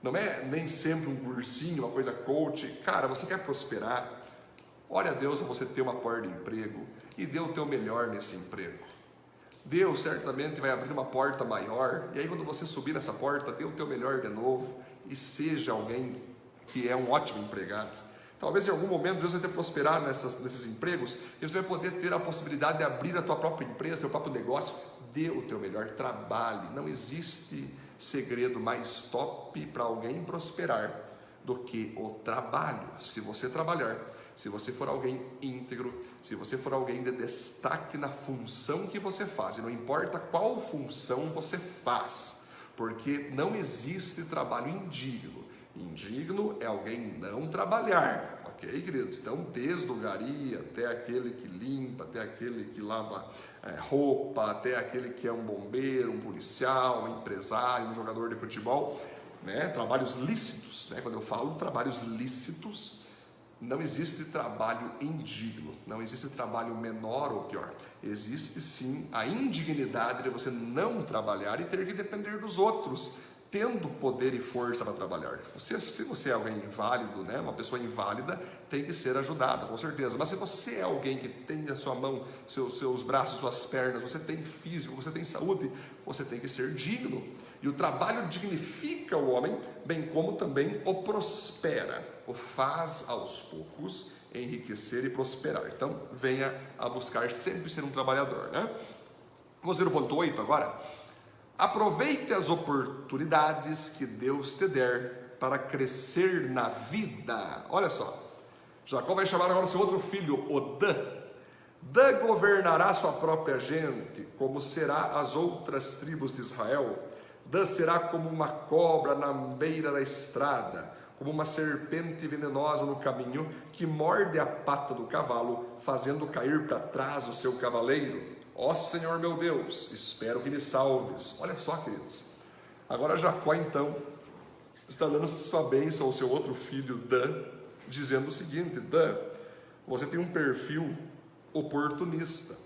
Não é nem sempre um cursinho, uma coisa coach. Cara, você quer prosperar? Ore a Deus a você ter uma porta de emprego e dê o teu melhor nesse emprego. Deus certamente vai abrir uma porta maior, e aí quando você subir nessa porta, dê o teu melhor de novo e seja alguém que é um ótimo empregado. Talvez em algum momento Deus vai te prosperar nessas, nesses empregos e você vai poder ter a possibilidade de abrir a tua própria empresa, teu próprio negócio. Dê o teu melhor, trabalhe. Não existe segredo mais top para alguém prosperar do que o trabalho. Se você trabalhar, se você for alguém íntegro, se você for alguém de destaque na função que você faz, e não importa qual função você faz, porque não existe trabalho indigno. Indigno é alguém não trabalhar, ok, queridos? Então, desde o gari até aquele que limpa, até aquele que lava é, roupa, até aquele que é um bombeiro, um policial, um empresário, um jogador de futebol, né? trabalhos lícitos. Né? Quando eu falo trabalhos lícitos, não existe trabalho indigno, não existe trabalho menor ou pior. Existe sim a indignidade de você não trabalhar e ter que depender dos outros tendo poder e força para trabalhar. Você, se você é alguém inválido, né, uma pessoa inválida, tem que ser ajudada, com certeza. Mas se você é alguém que tem a sua mão, seus, seus braços, suas pernas, você tem físico, você tem saúde, você tem que ser digno. E o trabalho dignifica o homem, bem como também o prospera, o faz aos poucos enriquecer e prosperar. Então, venha a buscar sempre ser um trabalhador, né? Vamos ver o ponto 8 agora? Aproveite as oportunidades que Deus te der para crescer na vida. Olha só, Jacó vai chamar agora seu outro filho, Odã. Dan governará sua própria gente, como será as outras tribos de Israel. Dan será como uma cobra na beira da estrada, como uma serpente venenosa no caminho, que morde a pata do cavalo, fazendo cair para trás o seu cavaleiro. Ó Senhor meu Deus, espero que me salves. Olha só, queridos. Agora Jacó então está dando sua bênção ao seu outro filho, Dan, dizendo o seguinte: Dan, você tem um perfil oportunista.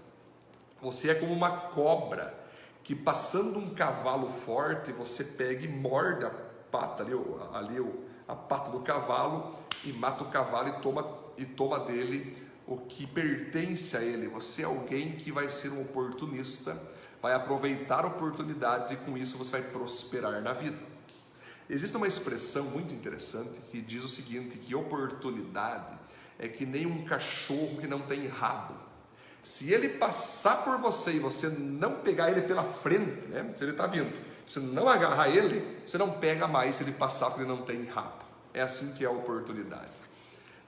Você é como uma cobra que passando um cavalo forte, você pega e morde a pata ali, ali a pata do cavalo e mata o cavalo e toma, e toma dele o que pertence a ele. Você é alguém que vai ser um oportunista, vai aproveitar oportunidades e com isso você vai prosperar na vida. Existe uma expressão muito interessante que diz o seguinte: que oportunidade é que nem um cachorro que não tem rabo. Se ele passar por você e você não pegar ele pela frente, né? se ele está vindo, você não agarrar ele, você não pega mais se ele passar porque ele não tem rabo. É assim que é a oportunidade.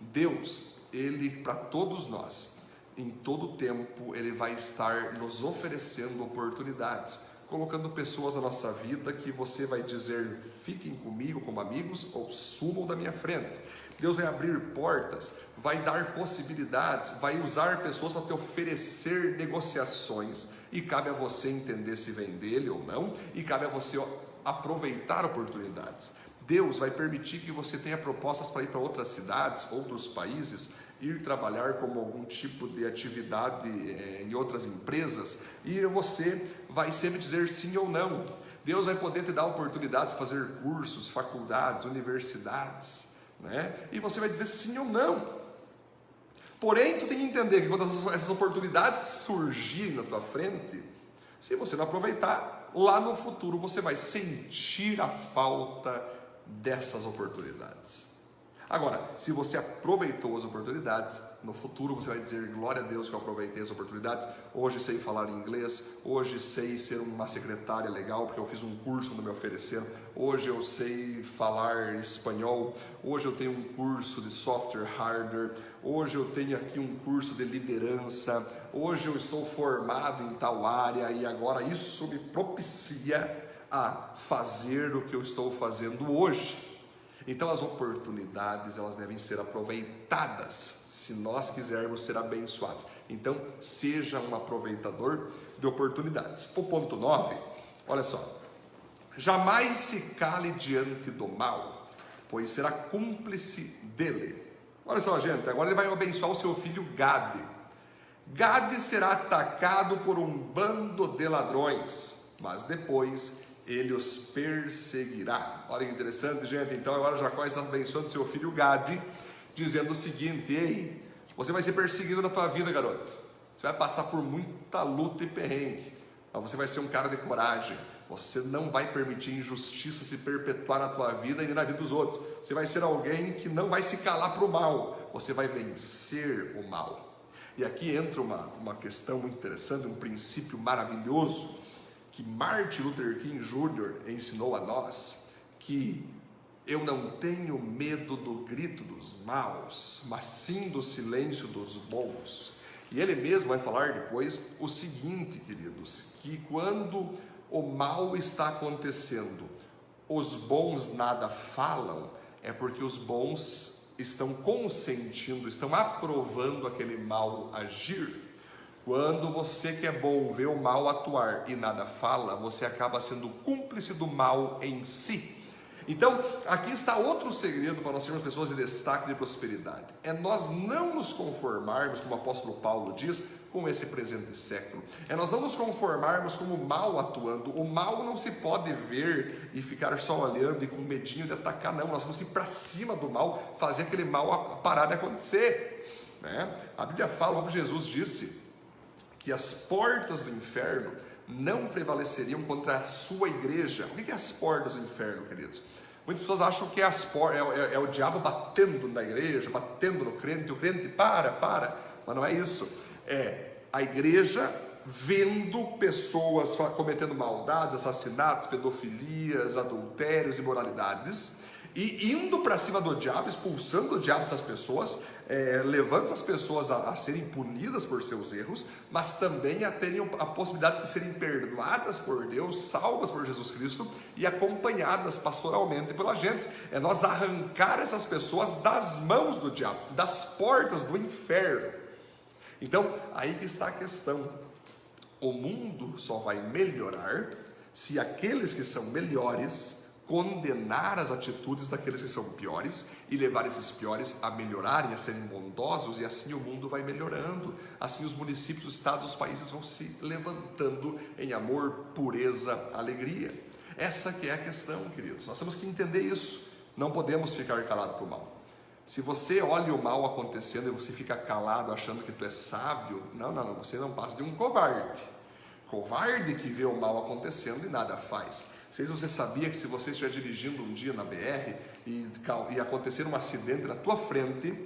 Deus ele para todos nós, em todo tempo, ele vai estar nos oferecendo oportunidades, colocando pessoas na nossa vida que você vai dizer: fiquem comigo como amigos ou sumam da minha frente. Deus vai abrir portas, vai dar possibilidades, vai usar pessoas para te oferecer negociações e cabe a você entender se vem dele ou não, e cabe a você aproveitar oportunidades. Deus vai permitir que você tenha propostas para ir para outras cidades, outros países, ir trabalhar como algum tipo de atividade é, em outras empresas e você vai sempre dizer sim ou não. Deus vai poder te dar oportunidades de fazer cursos, faculdades, universidades, né? E você vai dizer sim ou não. Porém, tu tem que entender que quando essas oportunidades surgirem na tua frente, se você não aproveitar, lá no futuro você vai sentir a falta dessas oportunidades. Agora, se você aproveitou as oportunidades, no futuro você vai dizer glória a Deus que eu aproveitei as oportunidades. Hoje sei falar inglês, hoje sei ser uma secretária legal porque eu fiz um curso quando me ofereceram. Hoje eu sei falar espanhol. Hoje eu tenho um curso de software hardware. Hoje eu tenho aqui um curso de liderança. Hoje eu estou formado em tal área e agora isso me propicia a fazer o que eu estou fazendo hoje. Então as oportunidades elas devem ser aproveitadas se nós quisermos ser abençoados. Então seja um aproveitador de oportunidades. O ponto 9, olha só. Jamais se cale diante do mal, pois será cúmplice dele. Olha só, gente, agora ele vai abençoar o seu filho Gade. Gade será atacado por um bando de ladrões, mas depois ele os perseguirá. Olha que interessante, gente. Então agora Jacó está abençoando seu filho Gade, dizendo o seguinte: Ei, você vai ser perseguido na tua vida, garoto. Você vai passar por muita luta e perrengue. Mas você vai ser um cara de coragem. Você não vai permitir injustiça se perpetuar na tua vida e na vida dos outros. Você vai ser alguém que não vai se calar para o mal. Você vai vencer o mal. E aqui entra uma, uma questão muito interessante, um princípio maravilhoso que Martin Luther King Jr. ensinou a nós que eu não tenho medo do grito dos maus, mas sim do silêncio dos bons. E ele mesmo vai falar depois o seguinte, queridos, que quando o mal está acontecendo, os bons nada falam, é porque os bons estão consentindo, estão aprovando aquele mal agir. Quando você que é bom vê o mal atuar e nada fala, você acaba sendo cúmplice do mal em si. Então, aqui está outro segredo para nós sermos pessoas de destaque de prosperidade. É nós não nos conformarmos, como o apóstolo Paulo diz, com esse presente século. É nós não nos conformarmos com o mal atuando. O mal não se pode ver e ficar só olhando e com medinho de atacar, não. Nós temos que ir para cima do mal, fazer aquele mal parar de acontecer. Né? A Bíblia fala, como Jesus disse, que as portas do inferno não prevaleceriam contra a sua igreja. O que é as portas do inferno, queridos? Muitas pessoas acham que é, as é, é, é o diabo batendo na igreja, batendo no crente, o crente para, para. Mas não é isso. É a igreja vendo pessoas cometendo maldades, assassinatos, pedofilias, adultérios, imoralidades e indo para cima do diabo, expulsando o diabo dessas pessoas, é, levando as pessoas a, a, serem punidas por seus erros, mas também a terem a possibilidade de serem perdoadas por Deus, salvas por Jesus Cristo e acompanhadas pastoralmente pela gente. É nós arrancar essas pessoas das mãos do diabo, das portas do inferno. Então, aí que está a questão. O mundo só vai melhorar se aqueles que são melhores condenar as atitudes daqueles que são piores e levar esses piores a melhorarem, a serem bondosos, e assim o mundo vai melhorando. Assim os municípios, os estados, os países vão se levantando em amor, pureza, alegria. Essa que é a questão, queridos. Nós temos que entender isso. Não podemos ficar calados para o mal. Se você olha o mal acontecendo e você fica calado achando que tu é sábio, não, não, não, você não passa de um covarde. Covarde que vê o mal acontecendo e nada faz. Não sei se você sabia que se você estiver dirigindo um dia na BR e, e acontecer um acidente na tua frente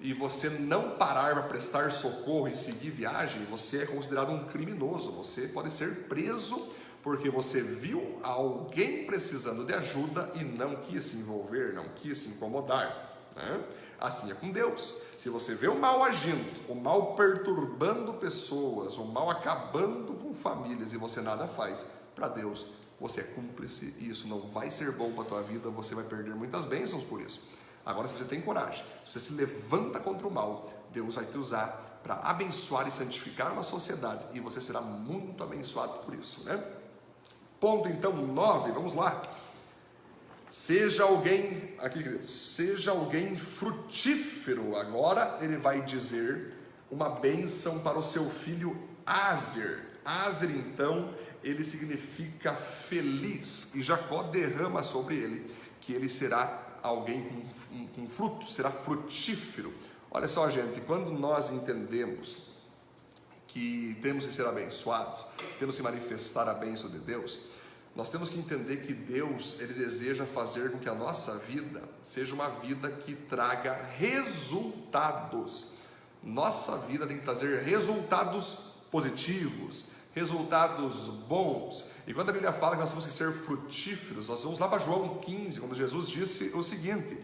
e você não parar para prestar socorro e seguir viagem, você é considerado um criminoso. Você pode ser preso porque você viu alguém precisando de ajuda e não quis se envolver, não quis se incomodar. Né? Assim é com Deus. Se você vê o mal agindo, o mal perturbando pessoas, o mal acabando com famílias e você nada faz, para Deus você é cúmplice e isso não vai ser bom para a tua vida, você vai perder muitas bênçãos por isso. Agora, se você tem coragem, se você se levanta contra o mal, Deus vai te usar para abençoar e santificar uma sociedade e você será muito abençoado por isso, né? Ponto então 9, vamos lá. Seja alguém, aqui queridos, seja alguém frutífero. Agora ele vai dizer uma bênção para o seu filho Azer. Azer então ele significa feliz, e Jacó derrama sobre ele que ele será alguém com, com fruto, será frutífero. Olha só, gente, quando nós entendemos que temos que ser abençoados, temos que manifestar a bênção de Deus, nós temos que entender que Deus, ele deseja fazer com que a nossa vida seja uma vida que traga resultados. Nossa vida tem que trazer resultados positivos, resultados bons. E quando a Bíblia fala que nós temos que ser frutíferos, nós vamos lá para João 15, quando Jesus disse o seguinte: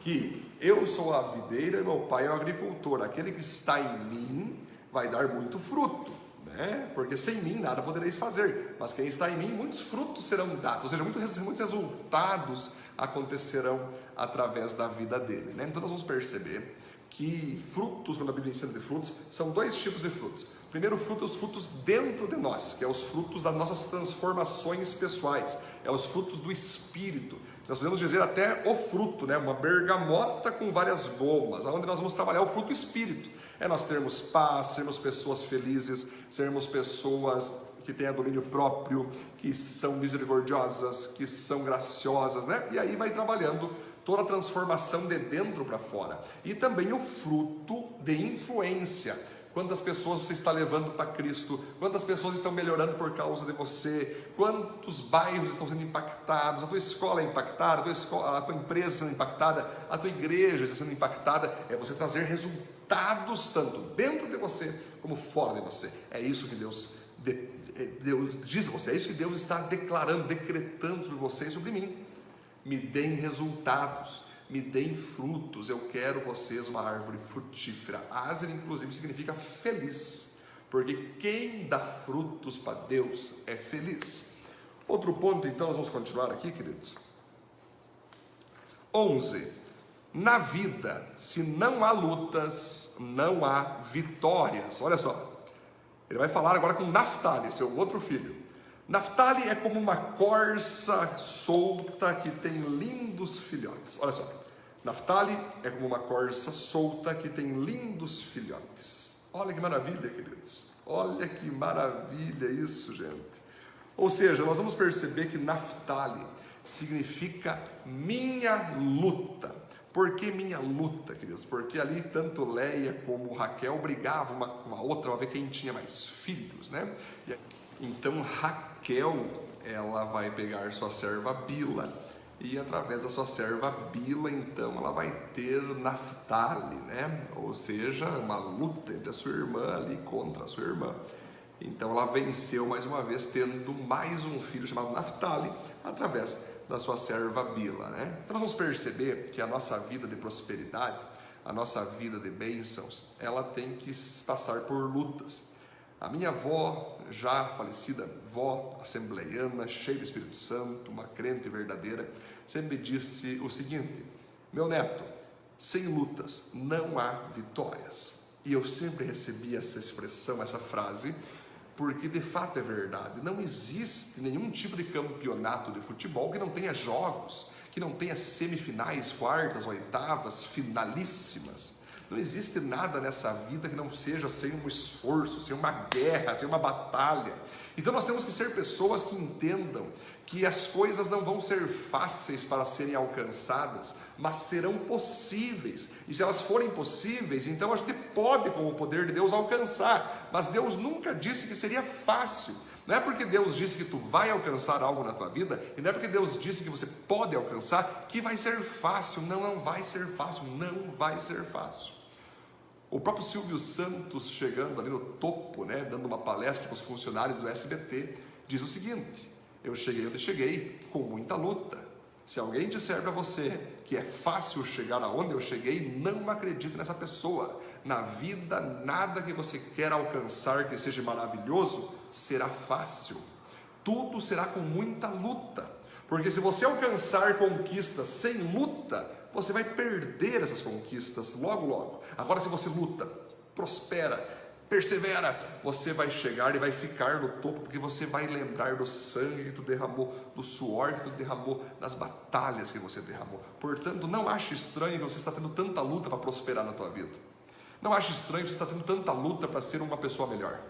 que eu sou a videira e meu pai é o agricultor, aquele que está em mim vai dar muito fruto. Né? Porque sem mim nada podereis fazer, mas quem está em mim, muitos frutos serão dados, ou seja, muitos, muitos resultados acontecerão através da vida dele. Né? Então nós vamos perceber que frutos, quando a Bíblia ensina de frutos, são dois tipos de frutos. Primeiro fruto é os frutos dentro de nós, que é os frutos das nossas transformações pessoais, é os frutos do Espírito. Nós podemos dizer até o fruto, né? uma bergamota com várias gomas, onde nós vamos trabalhar o fruto Espírito. É nós termos paz, sermos pessoas felizes, sermos pessoas que têm domínio próprio, que são misericordiosas, que são graciosas, né? E aí vai trabalhando toda a transformação de dentro para fora. E também o fruto de influência. Quantas pessoas você está levando para Cristo, quantas pessoas estão melhorando por causa de você, quantos bairros estão sendo impactados, a tua escola é impactada, a tua, escola, a tua empresa sendo impactada, a tua igreja está sendo impactada, é você trazer resultados tanto dentro de você como fora de você. É isso que Deus, é, Deus diz a você, é isso que Deus está declarando, decretando sobre você e sobre mim. Me deem resultados me deem frutos, eu quero vocês uma árvore frutífera. Azer, inclusive, significa feliz, porque quem dá frutos para Deus é feliz. Outro ponto, então, nós vamos continuar aqui, queridos. 11. Na vida, se não há lutas, não há vitórias. Olha só, ele vai falar agora com Naftali, seu outro filho. Naftali é como uma corça solta que tem lindos filhotes. Olha só. Naftali é como uma corça solta que tem lindos filhotes. Olha que maravilha, queridos. Olha que maravilha isso, gente. Ou seja, nós vamos perceber que Naftali significa minha luta. Por que minha luta, queridos? Porque ali tanto Leia como Raquel brigavam uma com a outra para ver quem tinha mais filhos, né? Então Raquel, ela vai pegar sua serva Bila e através da sua serva Bila, então ela vai ter Naftali, né? Ou seja, uma luta entre a sua irmã ali contra a sua irmã. Então ela venceu mais uma vez, tendo mais um filho chamado Naftali, através da sua serva Bila. Né? Então nós vamos perceber que a nossa vida de prosperidade, a nossa vida de bênçãos, ela tem que passar por lutas. A minha avó, já falecida, vó assembleiana, cheia do Espírito Santo, uma crente verdadeira, sempre disse o seguinte: Meu neto, sem lutas não há vitórias. E eu sempre recebi essa expressão, essa frase, porque de fato é verdade. Não existe nenhum tipo de campeonato de futebol que não tenha jogos, que não tenha semifinais, quartas, oitavas, finalíssimas. Não existe nada nessa vida que não seja sem um esforço, sem uma guerra, sem uma batalha. Então nós temos que ser pessoas que entendam que as coisas não vão ser fáceis para serem alcançadas, mas serão possíveis. E se elas forem possíveis, então a gente pode, com o poder de Deus, alcançar. Mas Deus nunca disse que seria fácil. Não é porque Deus disse que tu vai alcançar algo na tua vida, e não é porque Deus disse que você pode alcançar, que vai ser fácil. Não, não vai ser fácil, não vai ser fácil. O próprio Silvio Santos, chegando ali no topo, né, dando uma palestra para os funcionários do SBT, diz o seguinte: eu cheguei onde cheguei com muita luta. Se alguém disser para você que é fácil chegar aonde eu cheguei, não acredite nessa pessoa. Na vida, nada que você quer alcançar que seja maravilhoso será fácil. Tudo será com muita luta. Porque se você alcançar conquistas sem luta, você vai perder essas conquistas logo, logo. Agora, se você luta, prospera, persevera, você vai chegar e vai ficar no topo, porque você vai lembrar do sangue que tu derramou, do suor que tu derramou, das batalhas que você derramou. Portanto, não ache estranho que você está tendo tanta luta para prosperar na tua vida. Não ache estranho que você está tendo tanta luta para ser uma pessoa melhor.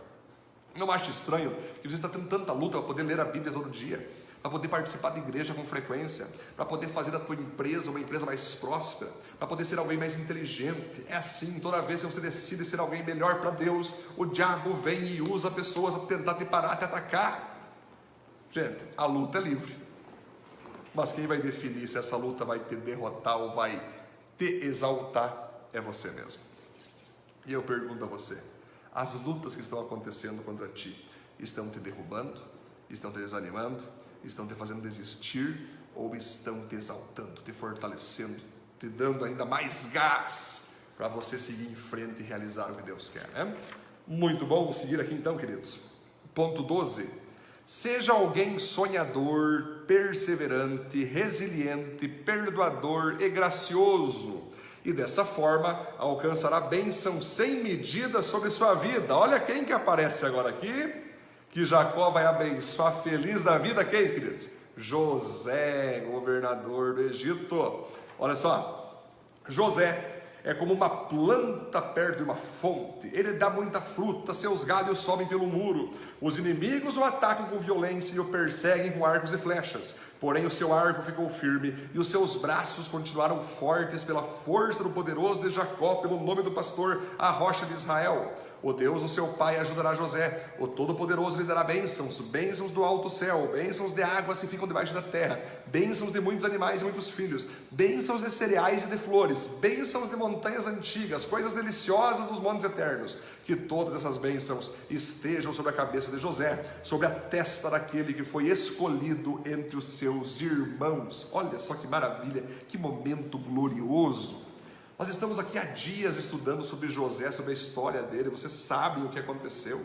Não ache estranho que você está tendo tanta luta para poder ler a Bíblia todo dia para poder participar da igreja com frequência, para poder fazer da tua empresa uma empresa mais próspera, para poder ser alguém mais inteligente. É assim, toda vez que você decide ser alguém melhor para Deus, o diabo vem e usa pessoas para tentar te parar, te atacar. Gente, a luta é livre. Mas quem vai definir se essa luta vai te derrotar ou vai te exaltar é você mesmo. E eu pergunto a você: as lutas que estão acontecendo contra ti estão te derrubando? Estão te desanimando? Estão te fazendo desistir ou estão te exaltando, te fortalecendo, te dando ainda mais gás para você seguir em frente e realizar o que Deus quer, né? Muito bom, vamos seguir aqui então, queridos. Ponto 12. Seja alguém sonhador, perseverante, resiliente, perdoador e gracioso, e dessa forma alcançará bênção sem medida sobre sua vida. Olha quem que aparece agora aqui que Jacó vai abençoar feliz da vida quem, queridos? José, governador do Egito. Olha só, José é como uma planta perto de uma fonte, ele dá muita fruta, seus galhos sobem pelo muro. Os inimigos o atacam com violência e o perseguem com arcos e flechas. Porém, o seu arco ficou firme e os seus braços continuaram fortes pela força do poderoso de Jacó, pelo nome do pastor, a rocha de Israel. O Deus, o seu pai, ajudará José. O Todo-Poderoso lhe dará bênçãos, bênçãos do alto céu, bênçãos de águas que ficam debaixo da terra, bênçãos de muitos animais e muitos filhos, bênçãos de cereais e de flores, bênçãos de montanhas antigas, coisas deliciosas dos montes eternos. Que todas essas bênçãos estejam sobre a cabeça de José, sobre a testa daquele que foi escolhido entre os seus irmãos. Olha só que maravilha, que momento glorioso. Nós estamos aqui há dias estudando sobre José, sobre a história dele, vocês sabem o que aconteceu.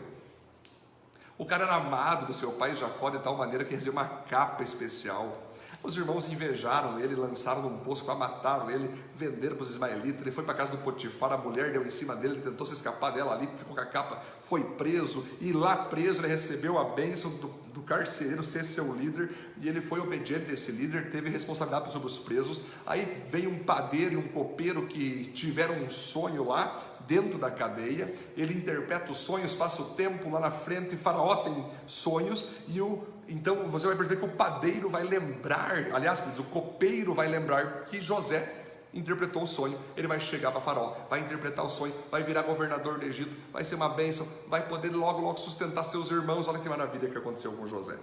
O cara era amado do seu pai Jacó de tal maneira que recebeu uma capa especial. Os irmãos invejaram ele, lançaram num poço, mataram ele, venderam para os ismaelitas. Ele foi para a casa do Potifar, a mulher deu em cima dele, ele tentou se escapar dela ali, ficou com a capa, foi preso. E lá preso ele recebeu a bênção do, do carcereiro ser seu líder, e ele foi obediente desse líder, teve responsabilidade sobre os presos. Aí vem um padeiro e um copeiro que tiveram um sonho lá dentro da cadeia. Ele interpreta os sonhos, passa o tempo lá na frente, e Faraó tem sonhos, e o então você vai perceber que o padeiro vai lembrar, aliás, o copeiro vai lembrar que José interpretou o sonho, ele vai chegar para Faraó, vai interpretar o sonho, vai virar governador do Egito, vai ser uma bênção, vai poder logo, logo sustentar seus irmãos. Olha que maravilha que aconteceu com José.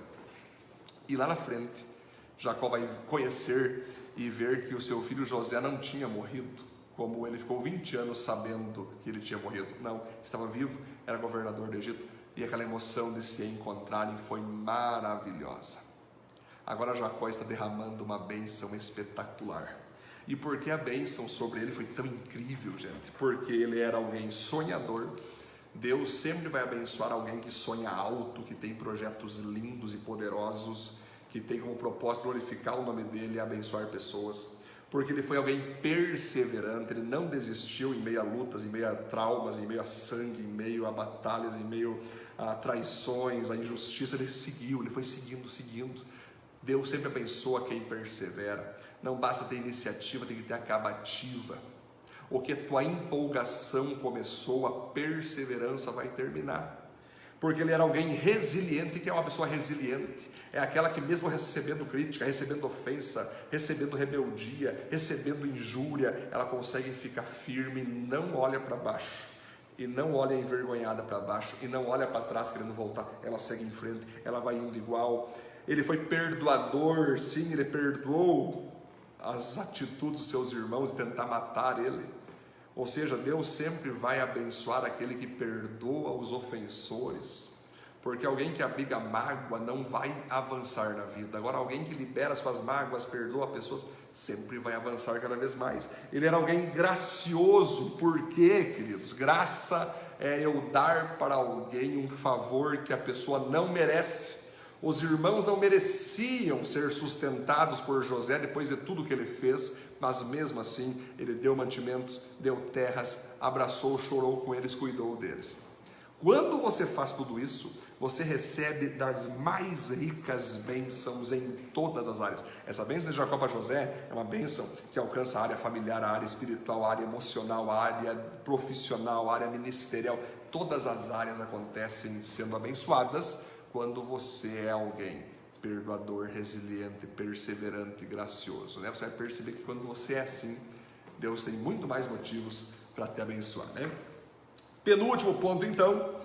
E lá na frente, Jacó vai conhecer e ver que o seu filho José não tinha morrido, como ele ficou 20 anos sabendo que ele tinha morrido. Não, estava vivo, era governador do Egito, e aquela emoção de se encontrarem foi maravilhosa. Agora Jacó está derramando uma bênção espetacular. E porque a bênção sobre ele foi tão incrível, gente? Porque ele era alguém sonhador. Deus sempre vai abençoar alguém que sonha alto, que tem projetos lindos e poderosos, que tem como propósito glorificar o nome dele e abençoar pessoas. Porque ele foi alguém perseverante, ele não desistiu em meio a lutas, em meio a traumas, em meio a sangue, em meio a batalhas, em meio a traições, a injustiça, ele seguiu, ele foi seguindo, seguindo. Deus sempre abençoa quem persevera. Não basta ter iniciativa, tem que ter acabativa. O que a tua empolgação começou, a perseverança vai terminar. Porque ele era alguém resiliente, que é uma pessoa resiliente. É aquela que, mesmo recebendo crítica, recebendo ofensa, recebendo rebeldia, recebendo injúria, ela consegue ficar firme, não olha para baixo e não olha envergonhada para baixo e não olha para trás querendo voltar, ela segue em frente, ela vai indo igual. Ele foi perdoador, sim, ele perdoou as atitudes dos seus irmãos tentar matar ele. Ou seja, Deus sempre vai abençoar aquele que perdoa os ofensores, porque alguém que abriga mágoa não vai avançar na vida. Agora, alguém que libera suas mágoas, perdoa pessoas, sempre vai avançar cada vez mais. Ele era alguém gracioso, por quê, queridos? Graça é eu dar para alguém um favor que a pessoa não merece. Os irmãos não mereciam ser sustentados por José depois de tudo que ele fez, mas mesmo assim ele deu mantimentos, deu terras, abraçou, chorou com eles, cuidou deles. Quando você faz tudo isso, você recebe das mais ricas bênçãos em todas as áreas. Essa bênção de Jacó para José é uma bênção que alcança a área familiar, a área espiritual, a área emocional, a área profissional, a área ministerial. Todas as áreas acontecem sendo abençoadas quando você é alguém perdoador, resiliente, perseverante, gracioso. Né? Você vai perceber que quando você é assim, Deus tem muito mais motivos para te abençoar. Né? Penúltimo ponto, então,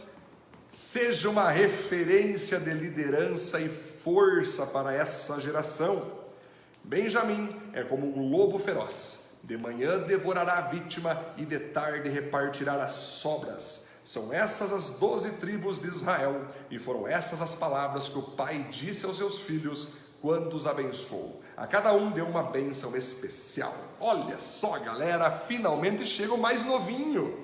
seja uma referência de liderança e força para essa geração. Benjamim é como um lobo feroz. De manhã devorará a vítima e de tarde repartirá as sobras. São essas as doze tribos de Israel, e foram essas as palavras que o pai disse aos seus filhos quando os abençoou. A cada um deu uma bênção especial. Olha só, galera, finalmente chega o mais novinho.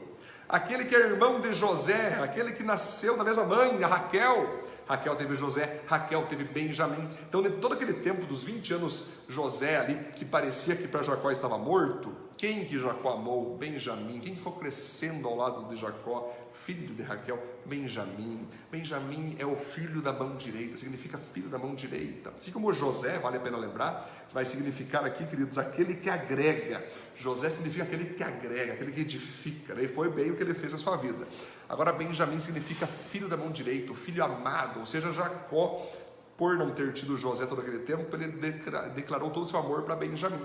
Aquele que é irmão de José, aquele que nasceu da mesma mãe, a Raquel. Raquel teve José, Raquel teve Benjamim. Então, de todo aquele tempo, dos 20 anos, José ali, que parecia que para Jacó estava morto, quem que Jacó amou? Benjamim. Quem foi crescendo ao lado de Jacó? Filho de Raquel, Benjamim. Benjamim é o filho da mão direita, significa filho da mão direita. Assim como José, vale a pena lembrar, vai significar aqui, queridos, aquele que agrega. José significa aquele que agrega, aquele que edifica, né? e foi bem o que ele fez na sua vida. Agora, Benjamim significa filho da mão direita, filho amado, ou seja, Jacó, por não ter tido José todo aquele tempo, ele declarou todo o seu amor para Benjamim.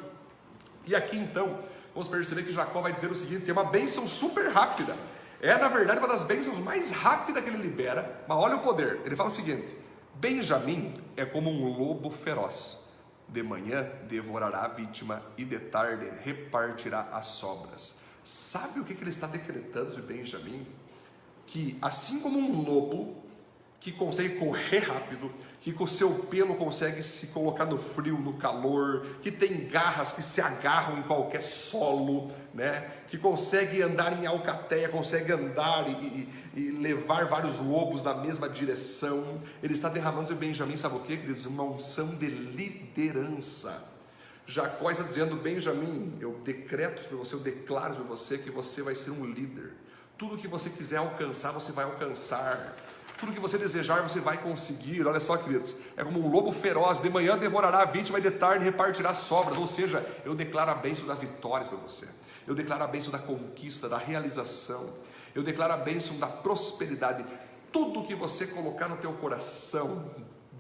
E aqui então, vamos perceber que Jacó vai dizer o seguinte: tem uma bênção super rápida. É, na verdade, uma das bênçãos mais rápidas que ele libera, mas olha o poder. Ele fala o seguinte: Benjamim é como um lobo feroz. De manhã devorará a vítima e de tarde repartirá as sobras. Sabe o que ele está decretando de Benjamim? Que assim como um lobo que consegue correr rápido, que com o seu pelo consegue se colocar no frio, no calor, que tem garras que se agarram em qualquer solo, né? Que consegue andar em alcateia, consegue andar e, e, e levar vários lobos na mesma direção. Ele está derramando sobre Benjamim, sabe o que, queridos? Uma unção de liderança. Jacó está dizendo, Benjamim, eu decreto sobre você, eu declaro sobre você que você vai ser um líder. Tudo que você quiser alcançar, você vai alcançar Tudo que você desejar, você vai conseguir. Olha só, queridos, é como um lobo feroz, de manhã devorará a vítima e de tarde repartirá sobras. Ou seja, eu declaro a bênção da vitória para você. Eu declaro a bênção da conquista, da realização. Eu declaro a bênção da prosperidade. Tudo que você colocar no teu coração,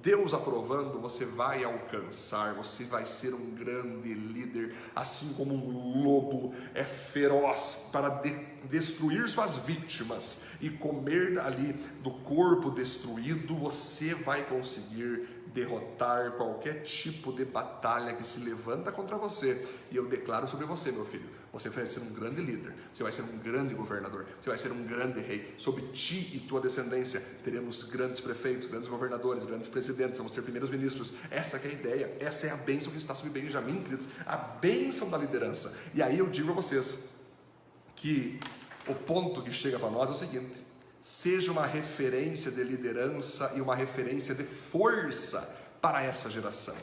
Deus aprovando, você vai alcançar, você vai ser um grande líder, assim como um lobo é feroz para de destruir suas vítimas e comer ali do corpo destruído, você vai conseguir derrotar qualquer tipo de batalha que se levanta contra você. E eu declaro sobre você, meu filho, você vai ser um grande líder, você vai ser um grande governador, você vai ser um grande rei. Sobre ti e tua descendência teremos grandes prefeitos, grandes governadores, grandes presidentes, vamos ser primeiros ministros. Essa é a ideia, essa é a bênção que está sobre Benjamim, queridos, a bênção da liderança. E aí eu digo a vocês que o ponto que chega para nós é o seguinte: seja uma referência de liderança e uma referência de força para essa geração.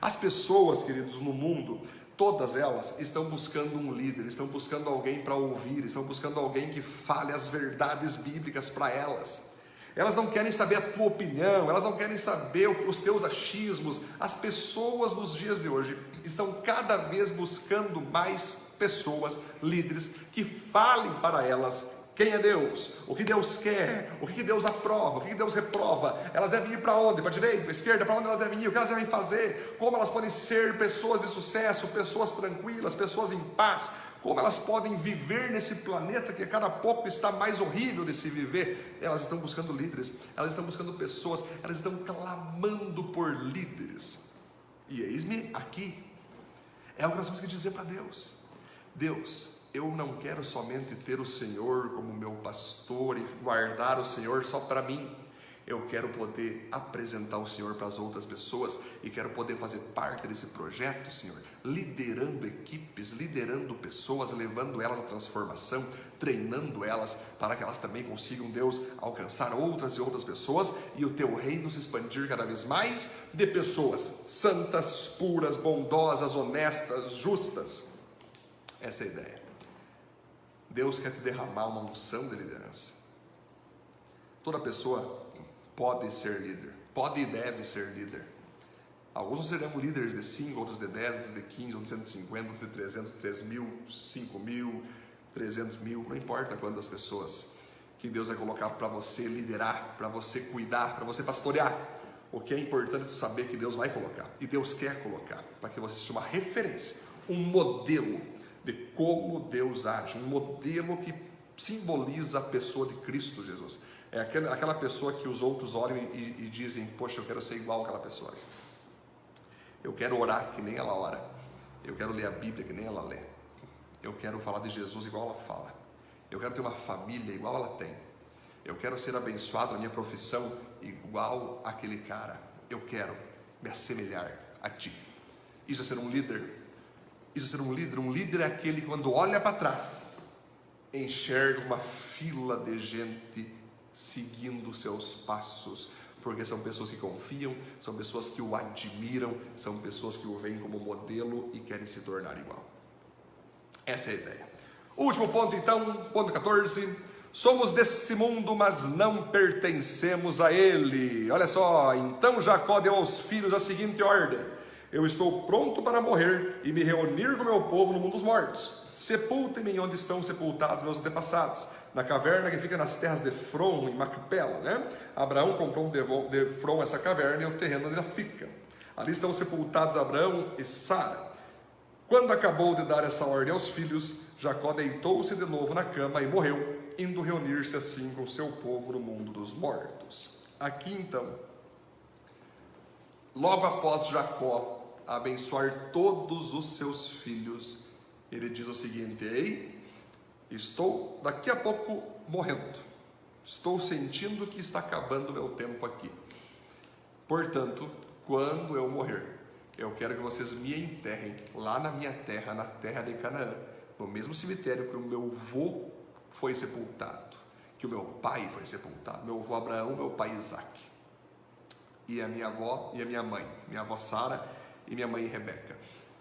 As pessoas, queridos, no mundo, todas elas estão buscando um líder, estão buscando alguém para ouvir, estão buscando alguém que fale as verdades bíblicas para elas. Elas não querem saber a tua opinião, elas não querem saber os teus achismos. As pessoas nos dias de hoje estão cada vez buscando mais pessoas, líderes, que falem para elas quem é Deus? O que Deus quer? O que Deus aprova? O que Deus reprova? Elas devem ir para onde? Para a direita, para a esquerda? Para onde elas devem ir? O que elas devem fazer? Como elas podem ser pessoas de sucesso, pessoas tranquilas, pessoas em paz? Como elas podem viver nesse planeta que a cada pouco está mais horrível de se viver? Elas estão buscando líderes, elas estão buscando pessoas, elas estão clamando por líderes. E eis-me aqui. É o que nós temos que dizer para Deus. Deus, eu não quero somente ter o Senhor como meu pastor e guardar o Senhor só para mim. Eu quero poder apresentar o Senhor para as outras pessoas e quero poder fazer parte desse projeto, Senhor, liderando equipes, liderando pessoas, levando elas à transformação, treinando elas para que elas também consigam, Deus, alcançar outras e outras pessoas e o teu reino se expandir cada vez mais de pessoas santas, puras, bondosas, honestas, justas. Essa é a ideia. Deus quer te derramar uma unção de liderança. Toda pessoa pode ser líder, pode e deve ser líder. Alguns serão líderes de 5, outros de 10, outros de 15, outros de 150, outros de 300, 3 mil, 5 mil, 300 mil, não importa quantas pessoas que Deus vai colocar para você liderar, para você cuidar, para você pastorear. O que é importante é saber que Deus vai colocar e Deus quer colocar, para que você seja uma referência, um modelo de como Deus age, um modelo que simboliza a pessoa de Cristo Jesus. É aquela, pessoa que os outros olham e, e dizem: Poxa, eu quero ser igual àquela pessoa. Eu quero orar que nem ela ora. Eu quero ler a Bíblia que nem ela lê. Eu quero falar de Jesus igual ela fala. Eu quero ter uma família igual ela tem. Eu quero ser abençoado na minha profissão igual aquele cara. Eu quero me assemelhar a ti. Isso é ser um líder isso é ser um líder. Um líder é aquele que, quando olha para trás, enxerga uma fila de gente seguindo seus passos, porque são pessoas que confiam, são pessoas que o admiram, são pessoas que o veem como modelo e querem se tornar igual. Essa é a ideia. Último ponto, então, ponto 14. Somos desse mundo, mas não pertencemos a ele. Olha só, então Jacó deu aos filhos a seguinte ordem eu estou pronto para morrer e me reunir com meu povo no mundo dos mortos. Sepultem-me onde estão sepultados meus antepassados, na caverna que fica nas terras de Fron, em Macpela. Né? Abraão comprou de Fron essa caverna e o terreno onde ela fica. Ali estão sepultados Abraão e Sara. Quando acabou de dar essa ordem aos filhos, Jacó deitou-se de novo na cama e morreu, indo reunir-se assim com seu povo no mundo dos mortos. Aqui então, logo após Jacó abençoar todos os seus filhos, ele diz o seguinte: Ei, estou daqui a pouco morrendo, estou sentindo que está acabando meu tempo aqui. Portanto, quando eu morrer, eu quero que vocês me enterrem lá na minha terra, na terra de Canaã, no mesmo cemitério que o meu avô foi sepultado, que o meu pai foi sepultado, meu avô Abraão, meu pai Isaac, e a minha avó e a minha mãe, minha avó Sara e minha mãe Rebeca.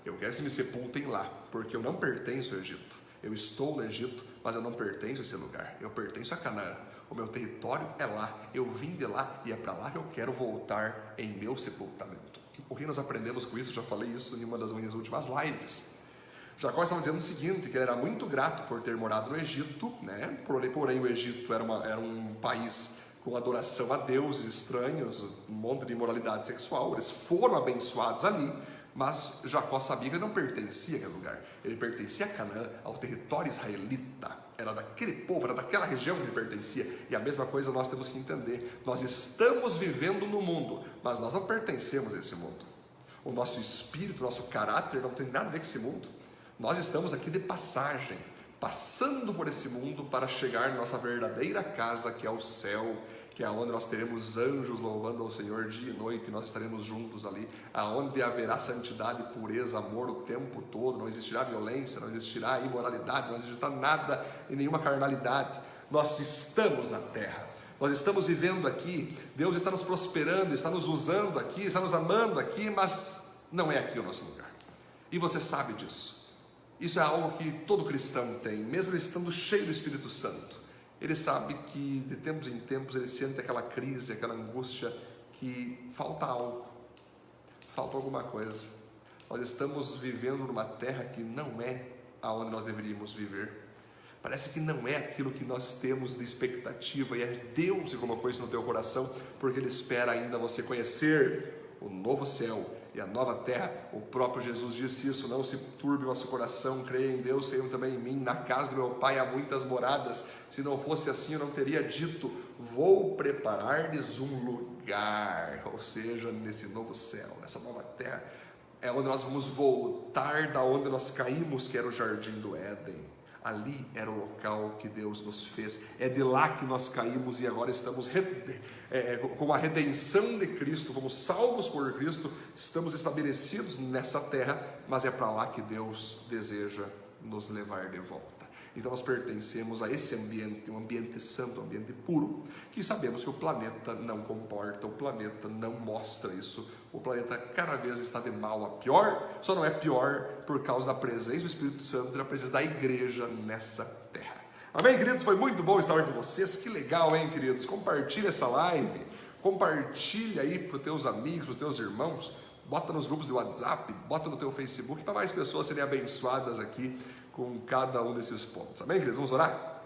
Eu quero que me sepultem lá, porque eu não pertenço ao Egito. Eu estou no Egito, mas eu não pertenço a esse lugar. Eu pertenço a Canaã. O meu território é lá, eu vim de lá e é para lá que eu quero voltar em meu sepultamento. O que nós aprendemos com isso? Já falei isso em uma das minhas últimas lives. Jacó estava dizendo o seguinte, que ele era muito grato por ter morado no Egito, né? porém, porém o Egito era, uma, era um país com adoração a deuses estranhos, um monte de imoralidade sexual, eles foram abençoados ali, mas Jacó sabia que não pertencia àquele lugar, ele pertencia a Canaã, ao território israelita, era daquele povo, era daquela região que ele pertencia, e a mesma coisa nós temos que entender, nós estamos vivendo no mundo, mas nós não pertencemos a esse mundo, o nosso espírito, o nosso caráter não tem nada a ver com esse mundo, nós estamos aqui de passagem, passando por esse mundo para chegar na nossa verdadeira casa, que é o céu, que é onde nós teremos anjos louvando ao Senhor dia e noite, e nós estaremos juntos ali, aonde haverá santidade, pureza, amor o tempo todo, não existirá violência, não existirá imoralidade, não existirá nada e nenhuma carnalidade. Nós estamos na terra. Nós estamos vivendo aqui, Deus está nos prosperando, está nos usando aqui, está nos amando aqui, mas não é aqui o nosso lugar. E você sabe disso. Isso é algo que todo cristão tem, mesmo estando cheio do Espírito Santo. Ele sabe que de tempos em tempos ele sente aquela crise, aquela angústia que falta algo, falta alguma coisa. Nós estamos vivendo numa terra que não é aonde nós deveríamos viver. Parece que não é aquilo que nós temos de expectativa, e é Deus que colocou isso no teu coração, porque Ele espera ainda você conhecer o novo céu e a nova terra. O próprio Jesus disse isso: não se turbe o nosso coração, creia em Deus, creiam também em mim. Na casa do meu pai há muitas moradas. Se não fosse assim, eu não teria dito: vou preparar-lhes um lugar, ou seja, nesse novo céu, nessa nova terra. É onde nós vamos voltar da onde nós caímos, que era o jardim do Éden Ali era o local que Deus nos fez. É de lá que nós caímos e agora estamos é, é, com a redenção de Cristo, fomos salvos por Cristo, estamos estabelecidos nessa terra, mas é para lá que Deus deseja nos levar de volta. Então nós pertencemos a esse ambiente, um ambiente santo, um ambiente puro, que sabemos que o planeta não comporta, o planeta não mostra isso. O planeta cada vez está de mal a pior, só não é pior por causa da presença do Espírito Santo e da presença da igreja nessa terra. Amém, queridos? Foi muito bom estar com vocês. Que legal, hein, queridos? Compartilhe essa live, compartilhe aí para os teus amigos, para os teus irmãos. Bota nos grupos do WhatsApp, bota no teu Facebook para mais pessoas serem abençoadas aqui com cada um desses pontos. Amém, queridos? Vamos orar?